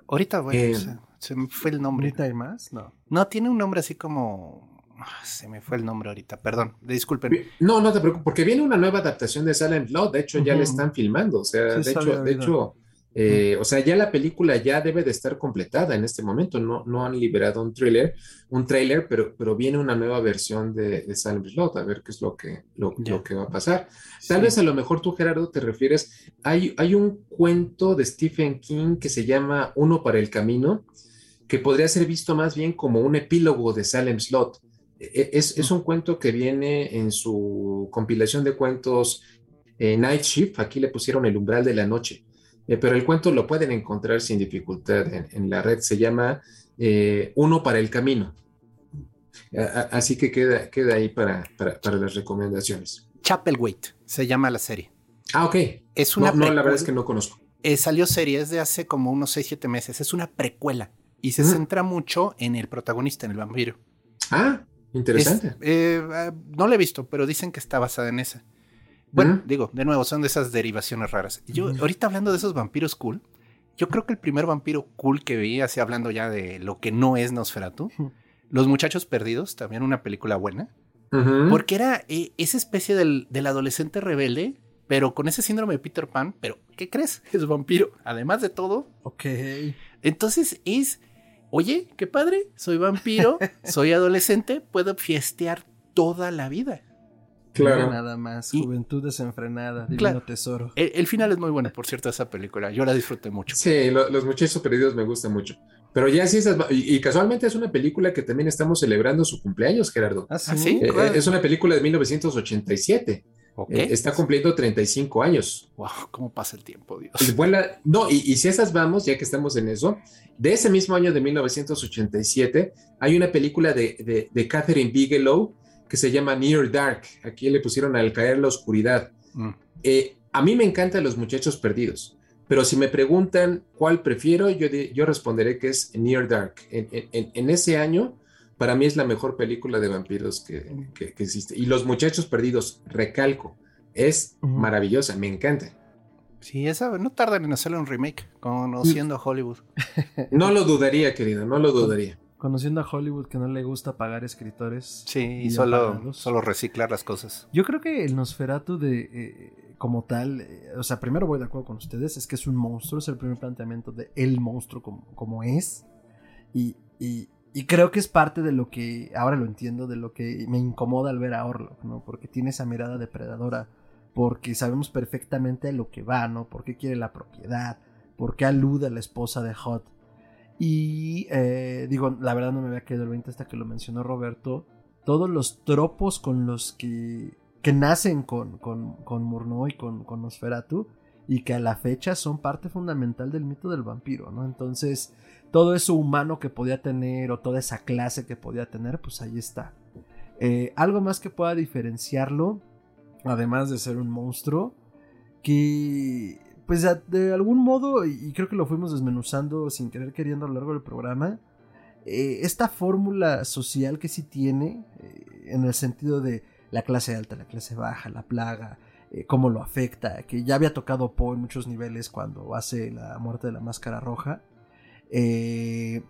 Ahorita, bueno, eh, se me fue el nombre. ¿Ahorita hay más? No. No, tiene un nombre así como. Ah, se me fue el nombre ahorita, perdón, disculpen. No, no te preocupes, porque viene una nueva adaptación de Silent Blood, de hecho ya le están filmando, o sea, de, hecho, de hecho, eh, o sea, ya la película ya debe de estar completada en este momento, no, no han liberado un trailer, un trailer, pero, pero viene una nueva versión de, de Silent Blood, a ver qué es lo que, lo, que va a pasar. Tal vez a lo mejor tú, Gerardo, te refieres, hay, hay un cuento de Stephen King que se llama Uno para el Camino, que podría ser visto más bien como un epílogo de Salem Slot. E, e, es, un cuento que viene en su compilación de cuentos eh, Night Shift, aquí le pusieron el umbral de la noche, eh, pero el cuento lo pueden encontrar sin dificultad en, la red, se llama eh, Uno para el Camino. así que queda, queda ahí para, para, las recomendaciones. Chapelwaite se llama la serie. Ah, ok. Es una no, la verdad es que no conozco. salió serie, es de hace como unos 6-7 meses, es una precuela y se centra mucho en el protagonista, en el vampiro. Ah, interesante. Eh, ah, no lo he visto, pero dicen que está basada en esa. Bueno, digo, de nuevo, son de esas derivaciones raras. Yo, ahorita hablando de esos vampiros cool, yo creo que el primer vampiro cool que vi, así hablando ya de lo que no es Nosferatu, Los Muchachos Perdidos, también una película buena, porque era eh, esa especie del, del adolescente rebelde pero con ese síndrome de Peter Pan, pero ¿qué crees? Es vampiro. Además de todo. Ok. Entonces es oye, qué padre, soy vampiro, soy adolescente, puedo fiestear toda la vida. Claro. Nada más, juventud desenfrenada, divino tesoro. El, final es muy bueno, por cierto, esa película. Yo la disfruté mucho. Sí, los muchachos perdidos me gustan mucho. Pero ya sí, y, casualmente es una película que también estamos celebrando su cumpleaños, Gerardo. Ah, sí. ¿Ah, eh, es una película de 1987. Eh, está cumpliendo 35 años. Wow, cómo pasa el tiempo, Dios. no, y, si esas vamos, ya que estamos en eso, de ese mismo año de 1987, hay una película de, de, Catherine Bigelow que se llama Near Dark. Aquí le pusieron Al caer la oscuridad. Mm. Eh, a mí me encantan los muchachos perdidos, pero si me preguntan cuál prefiero, yo, yo responderé que es Near Dark. en ese año para mí es la mejor película de vampiros que, existe. Y Los Muchachos Perdidos, recalco, es maravillosa, me encanta. Sí, esa no tardan en hacerle un remake, conociendo a Hollywood. No lo dudaría, querido, no lo dudaría. Conociendo a Hollywood que no le gusta pagar escritores. Sí, y, solo, solo reciclar las cosas. Yo creo que el Nosferatu de eh, como tal, eh, o sea, primero voy de acuerdo con ustedes, es que es un monstruo, es el primer planteamiento de el monstruo como, como es. Y, y, y creo que es parte de lo que, ahora lo entiendo, de lo que me incomoda al ver a Orlok, ¿no? Porque tiene esa mirada depredadora, porque sabemos perfectamente a lo que va, ¿no? Por qué quiere la propiedad, por qué alude a la esposa de Hot. Y eh, digo, la verdad no me había quedado el 20 hasta que lo mencionó Roberto. Todos los tropos con los que, que nacen con, con, con Murnau y con, con Nosferatu y que a la fecha son parte fundamental del mito del vampiro, ¿no? Entonces, todo eso humano que podía tener o toda esa clase que podía tener, pues ahí está. Eh, algo más que pueda diferenciarlo, además de ser un monstruo, que pues de algún modo, y creo que lo fuimos desmenuzando sin querer queriendo a lo largo del programa, eh, esta fórmula social que sí tiene, eh, en el sentido de la clase alta, la clase baja, la plaga, cómo lo afecta, que ya había tocado Poe en muchos niveles cuando hace la muerte de la máscara roja, eh,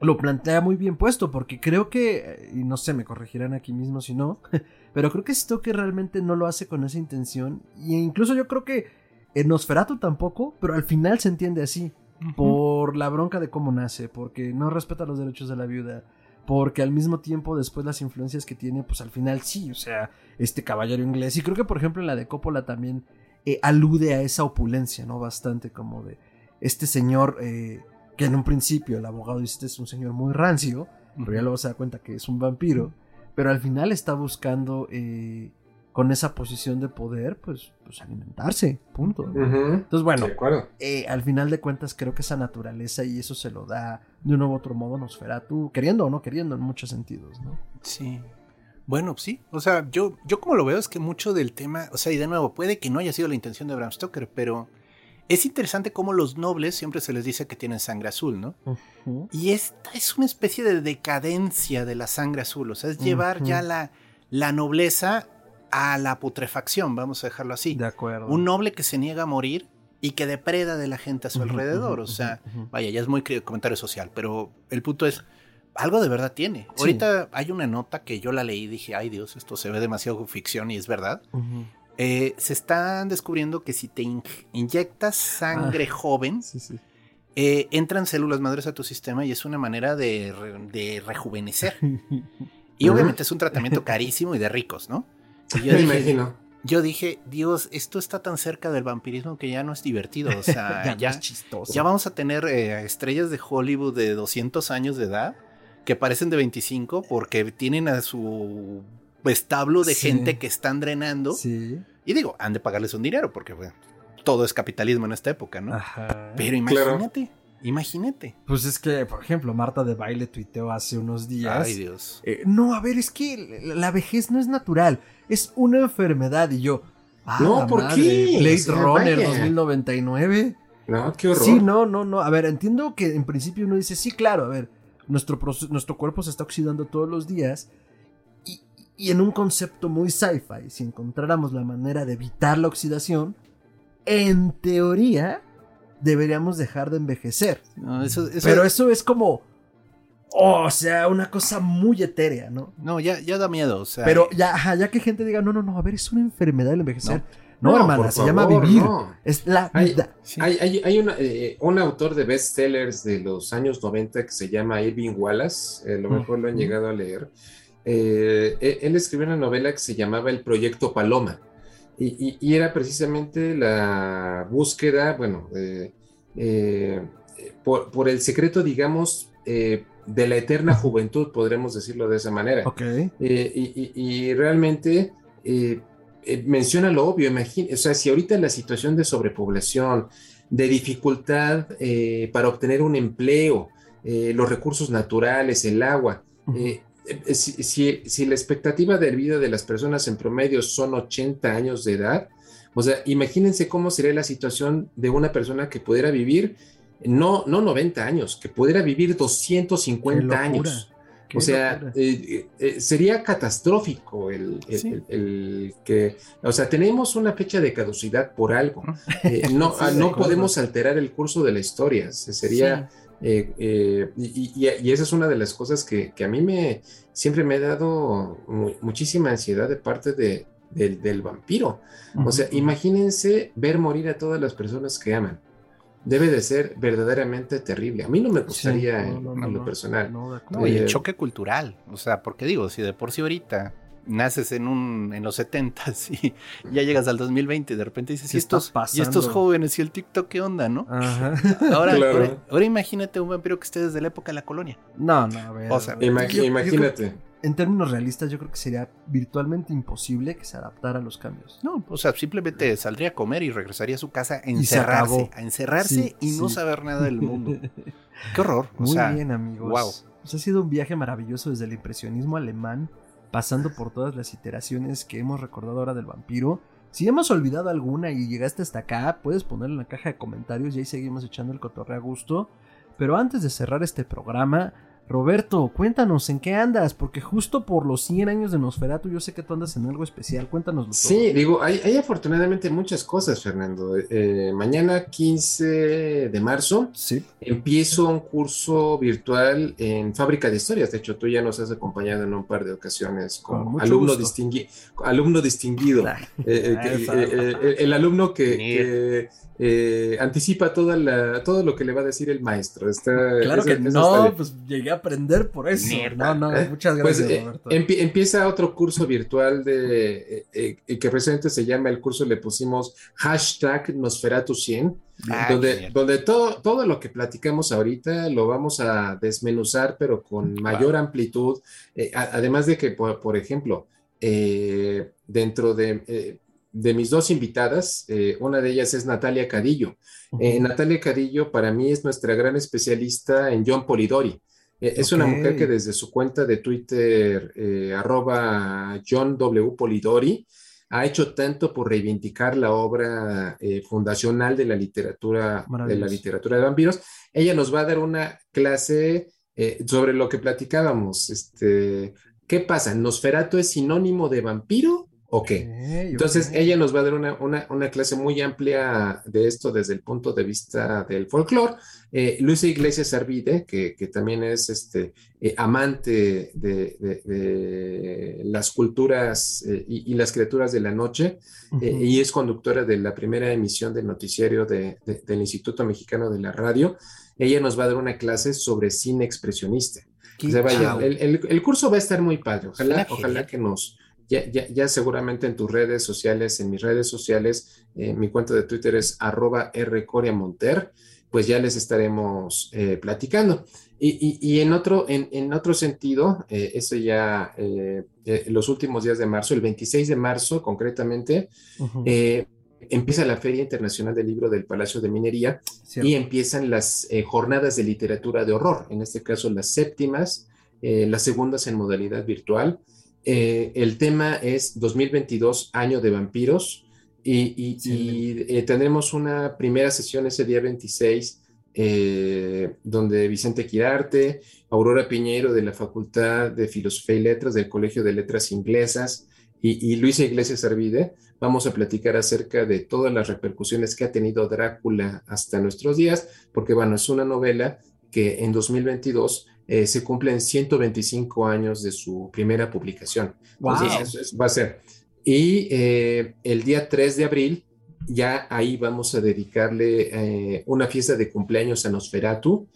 lo plantea muy bien puesto, porque creo que, y no sé, me corregirán aquí mismo si no, pero creo que que realmente no lo hace con esa intención, y incluso yo creo que en Nosferatu tampoco, pero al final se entiende así, por la bronca de cómo nace, porque no respeta los derechos de la viuda, porque al mismo tiempo después las influencias que tiene, pues al final sí, o sea, este caballero inglés, y creo que por ejemplo en la de Coppola también eh, alude a esa opulencia, ¿no? Bastante como de este señor... Eh, que en un principio el abogado dice este es un señor muy rancio, pero ya luego se da cuenta que es un vampiro, pero al final está buscando eh, con esa posición de poder, pues, pues alimentarse, punto. Entonces, bueno, eh, al final de cuentas creo que esa naturaleza y eso se lo da de un u otro modo Nosferatu, queriendo o no queriendo en muchos sentidos, ¿no? Sí. Bueno, sí. O sea, yo, yo como lo veo es que mucho del tema, o sea, y de nuevo, puede que no haya sido la intención de Bram Stoker, pero es interesante cómo los nobles siempre se les dice que tienen sangre azul, ¿no? Y esta es una especie de decadencia de la sangre azul, o sea, es llevar ya la, la nobleza a la putrefacción, vamos a dejarlo así. De acuerdo. Un noble que se niega a morir y que depreda de la gente a su alrededor, o sea, vaya, ya es muy comentario social, pero el punto es, algo de verdad tiene. Ahorita hay una nota que yo la leí y dije, ay Dios, esto se ve demasiado ficción y es verdad. Eh, se están descubriendo que si te inyectas sangre ah, joven, eh, entran células madres a tu sistema y es una manera de, rejuvenecer. y obviamente es un tratamiento carísimo y de ricos, ¿no? yo Me imagino. Yo dije, Dios, esto está tan cerca del vampirismo que ya no es divertido. O sea, ya, es chistoso. Ya vamos a tener eh, estrellas de Hollywood de 200 años de edad que parecen de 25 porque tienen a su establo de gente que están drenando. Sí. Y digo, han de pagarles un dinero porque todo es capitalismo en esta época, ¿no? Ajá. Pero imagínate. Imagínate. Pues es que, por ejemplo, Marta de Baile tuiteó hace unos días. Ay, Dios. Eh, no, a ver, es que la vejez no es natural, es una enfermedad. Y yo. Ah, no, ¿por qué? Blade Runner 2099. No, qué horror. Sí, no, no, no. A ver, entiendo que en principio uno dice, sí, claro, a ver, nuestro, nuestro cuerpo se está oxidando todos los días y en un concepto muy sci-fi, si encontráramos la manera de evitar la oxidación, en teoría deberíamos dejar de envejecer. Pero eso es como... o sea, una cosa muy etérea, ¿no? No, ya, ya da miedo. O sea, Pero ya, ya que gente diga, no, no, no, a ver, es una enfermedad el envejecer. No, hermana, se llama vivir. Es la vida. Hay, eh, un autor de bestsellers de los años 90 que se llama Irving Wallace, a lo mejor lo han llegado a leer, eh, e-, él escribió una novela que se llamaba El Proyecto Paloma y, era precisamente la búsqueda, bueno, eh, por, el secreto, digamos, eh, de la eterna juventud, podremos decirlo de esa manera. Y, realmente menciona lo obvio, o sea, si ahorita la situación de sobrepoblación, de dificultad para obtener un empleo, los recursos naturales, el agua, eh, si, la expectativa de vida de las personas en promedio son 80 años de edad, o sea, imagínense cómo sería la situación de una persona que pudiera vivir, no, no 90 años, que pudiera vivir 250 años. O sea, eh, eh, sería catastrófico el, que, o sea, tenemos una fecha de caducidad por algo. no, ah, no podemos alterar el curso de la historia. Sería, eh, eh, y, esa es una de las cosas que, a mí me siempre me ha dado muchísima ansiedad de parte de, del vampiro. O sea, imagínense ver morir a todas las personas que aman. debe de ser verdaderamente terrible. A mí no me gustaría en, lo personal. No, y el choque cultural, o sea, porque digo, si de por sí ahorita naces en un en los 70 y ya llegas al 2020 y de repente dices, ¿y estos, y estos jóvenes y el TikTok qué onda, no? Ahora, ahora, imagínate un vampiro que esté desde la época de la colonia. No, no, a ver. O sea, imagínate en términos realistas, yo creo que sería virtualmente imposible que se adaptara a los cambios. No, o sea, simplemente saldría a comer y regresaría a su casa a encerrarse, a encerrarse y no saber nada del mundo. Qué horror. Muy bien, amigos. Wow. ha sido un viaje maravilloso desde el impresionismo alemán, pasando por todas las iteraciones que hemos recordado ahora del vampiro. Si hemos olvidado alguna y llegaste hasta acá, puedes ponerlo en la caja de comentarios y ahí seguimos echando el cotorreo a gusto. Pero antes de cerrar este programa, Roberto, cuéntanos, ¿en qué andas? Porque justo por los 100 años de Nosferatu, yo sé que tú andas en algo especial. Cuéntanos. Sí, digo, hay, afortunadamente muchas cosas, Fernando. Eh, mañana, 15 de marzo, sí. empiezo un curso virtual en Fábrica de Historias. De hecho, tú ya nos has acompañado en un par de ocasiones como alumno, alumno distinguido. Eh, eh, el alumno que eh, anticipa toda la, todo lo que le va a decir el maestro. claro que no, pues llegué a aprender por eso. No, no, muchas pues, gracias. Pues, empieza otro curso virtual de eh, que presente se llama el curso, le pusimos hashtag Nosferatu100. Ah, donde, donde todo, todo lo que platicamos ahorita lo vamos a desmenuzar, pero con mayor amplitud. además de que, por, por ejemplo, dentro de de mis dos invitadas, eh, una de ellas es Natalia Cadillo. Eh, Natalia Cadillo para mí es nuestra gran especialista en John Polidori. Eh, es una mujer que desde su cuenta de Twitter, arroba John W. Polidori, ha hecho tanto por reivindicar la obra fundacional de la literatura de la literatura de vampiros. Ella nos va a dar una clase sobre lo que platicábamos. Este, ¿Qué pasa? ¿Nosferato es sinónimo de vampiro Ok. Entonces, ella nos va a dar una, clase muy amplia de esto desde el punto de vista del folclore. Eh, Luisa Iglesias Arvide, que, también es este, eh, amante de, las culturas eh, y, las criaturas de la noche, y es conductora de la primera emisión del noticiario del Instituto Mexicano de la Radio, ella nos va a dar una clase sobre cine expresionista. vaya, el, curso va a estar muy padre. Ojalá, ojalá que nos ya, seguramente en tus redes sociales, en mis redes sociales, eh, mi cuenta de Twitter es arroba rcoriamonter, pues ya les estaremos eh, platicando. Y, en, otro, en, otro sentido, eh, eso ya los últimos días de marzo, el 26 de marzo concretamente, empieza la Feria Internacional del Libro del Palacio de Minería y empiezan las jornadas de literatura de horror, en este caso las séptimas, las segundas en modalidad virtual. Eh, el tema es 2022, año de vampiros, y, eh, tendremos una primera sesión ese día 26, eh, donde Vicente Quirarte, Aurora Piñero de la Facultad de Filosofía y Letras del Colegio de Letras Inglesas y, Luisa Iglesias Arvide, vamos a platicar acerca de todas las repercusiones que ha tenido Drácula hasta nuestros días, porque bueno, es una novela que en 2022 eh, se cumplen 125 años de su primera publicación. va a ser. Y eh, el día 3 de abril, ya ahí vamos a dedicarle eh, una fiesta de cumpleaños a Nosferatu.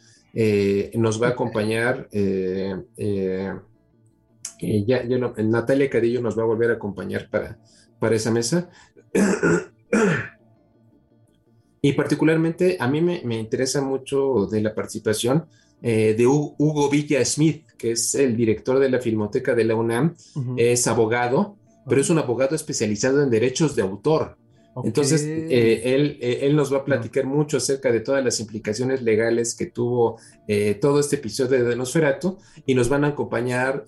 nos va a acompañar, ya, Natalia Cadillo nos va a volver a acompañar para, para esa mesa. Y particularmente a mí me, me, interesa mucho de la participación eh, de Hugo Villa Smith, que es el director de la Filmoteca de la UNAM, es abogado, pero es un abogado especializado en derechos de autor. Entonces, eh, él, eh, él, nos va a platicar mucho acerca de todas las implicaciones legales que tuvo todo este episodio de Nosferatu y nos van a acompañar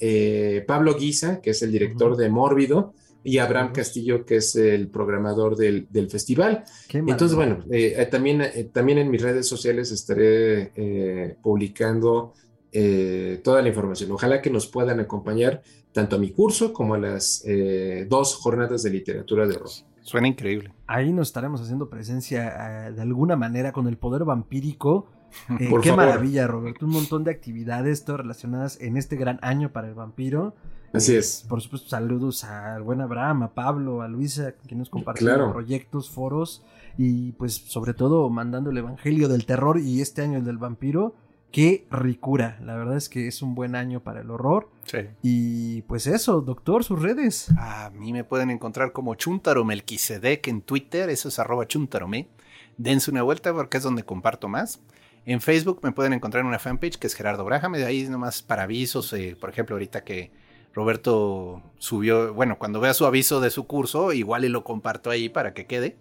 Pablo Guisa, que es el director de Mórbido, y Abraham Castillo, que es el programador del, festival. Entonces, bueno, eh, eh, también, eh, también en mis redes sociales estaré publicando toda la información. Ojalá que nos puedan acompañar tanto a mi curso como a las dos jornadas de literatura de horror. Suena increíble. Ahí nos estaremos haciendo presencia de alguna manera con el poder vampírico. qué maravilla, Roberto. Un montón de actividades, todas relacionadas en este gran año para el vampiro. Así es. Por supuesto, saludos al buen Abraham, a Pablo, a Luisa, quienes nos compartieron proyectos, foros y pues sobre todo mandando el Evangelio del Terror y este año el del vampiro. Qué ricura, la verdad es que es un buen año para el horror. Sí. Y pues eso, doctor, sus redes. A mí me pueden encontrar como Chuntaro Melquisedec en Twitter, eso es arroba chuntarome. Dense una vuelta porque es donde comparto más. En Facebook me pueden encontrar en una fanpage que es Gerardo Braham, de ahí nomás para avisos, eh, por ejemplo, ahorita que Roberto subió, bueno, cuando vea su aviso de su curso, igual y lo comparto ahí para que quede.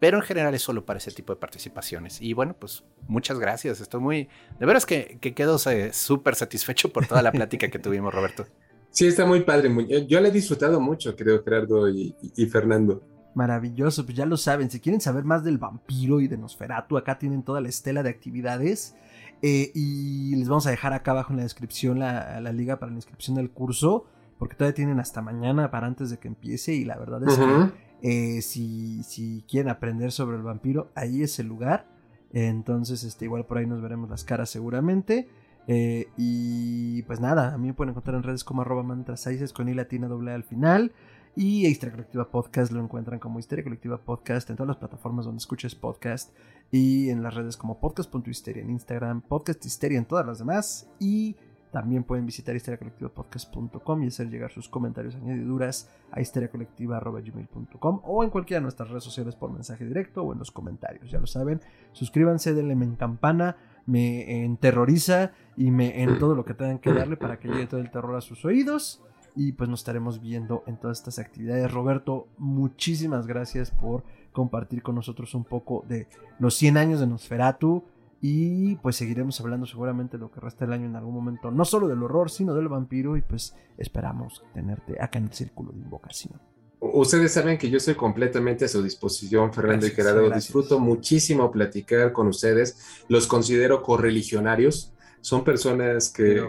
Pero en general es solo para ese tipo de participaciones. Y bueno, pues muchas gracias. Estoy muy. De veras que, que quedo súper satisfecho por toda la plática que tuvimos, Roberto. Sí, está muy padre. Yo le he disfrutado mucho, creo, Gerardo y, Fernando. Maravilloso, pues ya lo saben. Si quieren saber más del vampiro y de Nosferatu, acá tienen toda la estela de actividades. Eh, y les vamos a dejar acá abajo en la descripción la, la liga para la inscripción del curso porque todavía tienen hasta mañana para antes de que empiece y la verdad es que eh, si, si, quieren aprender sobre el vampiro, ahí es el lugar. Entonces, este, igual por ahí nos veremos las caras seguramente. Eh, y pues nada, a mí me pueden encontrar en redes como arroba mantras con i latina doble al final. Y Historia Colectiva Podcast lo encuentran como Historia Colectiva Podcast en todas las plataformas donde escuches podcast. Y en las redes como podcast.histeria en Instagram, podcast histeria en todas las demás. Y también pueden visitar historiacolectivapodcast.com y hacer llegar sus comentarios, añadiduras a historiacolectiva.gmail.com o en cualquiera de nuestras redes sociales por mensaje directo o en los comentarios. Ya lo saben, suscríbanse, denle en campana, me enterroriza y me en todo lo que tengan que darle para que llegue todo el terror a sus oídos. Y pues nos estaremos viendo en todas estas actividades. Roberto, muchísimas gracias por compartir con nosotros un poco de los 100 años de Nosferatu y pues seguiremos hablando seguramente lo que resta del año en algún momento, no solo del horror, sino del vampiro. Y pues esperamos tenerte acá en el círculo de invocación. Ustedes saben que yo estoy completamente a su disposición, Fernando y Gerardo. Disfruto muchísimo platicar con ustedes. Los considero correligionarios son personas que,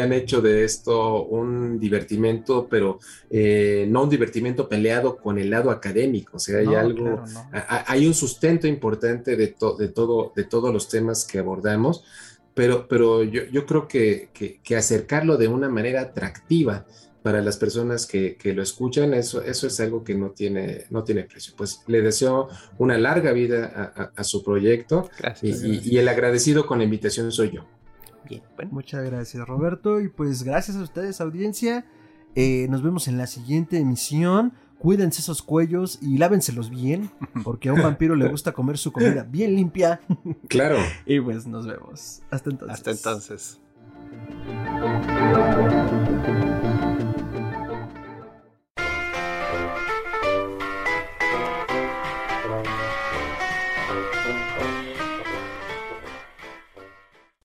han hecho de esto un divertimento, pero eh, no un divertimento peleado con el lado académico. O sea, hay algo, hay un sustento importante de, de, todo, de todos los temas que abordamos, pero, pero yo, creo que, acercarlo de una manera atractiva para las personas que, lo escuchan, eso, eso es algo que no tiene, no tiene precio. Pues le deseo una larga vida a, su proyecto y el agradecido con la invitación soy yo. Muchas gracias, Roberto. Y pues gracias a ustedes, audiencia. Eh, nos vemos en la siguiente emisión. Cuídense esos cuellos y lávenselos bien, porque a un vampiro le gusta comer su comida bien limpia. Claro. y pues nos vemos. Hasta entonces. Hasta entonces.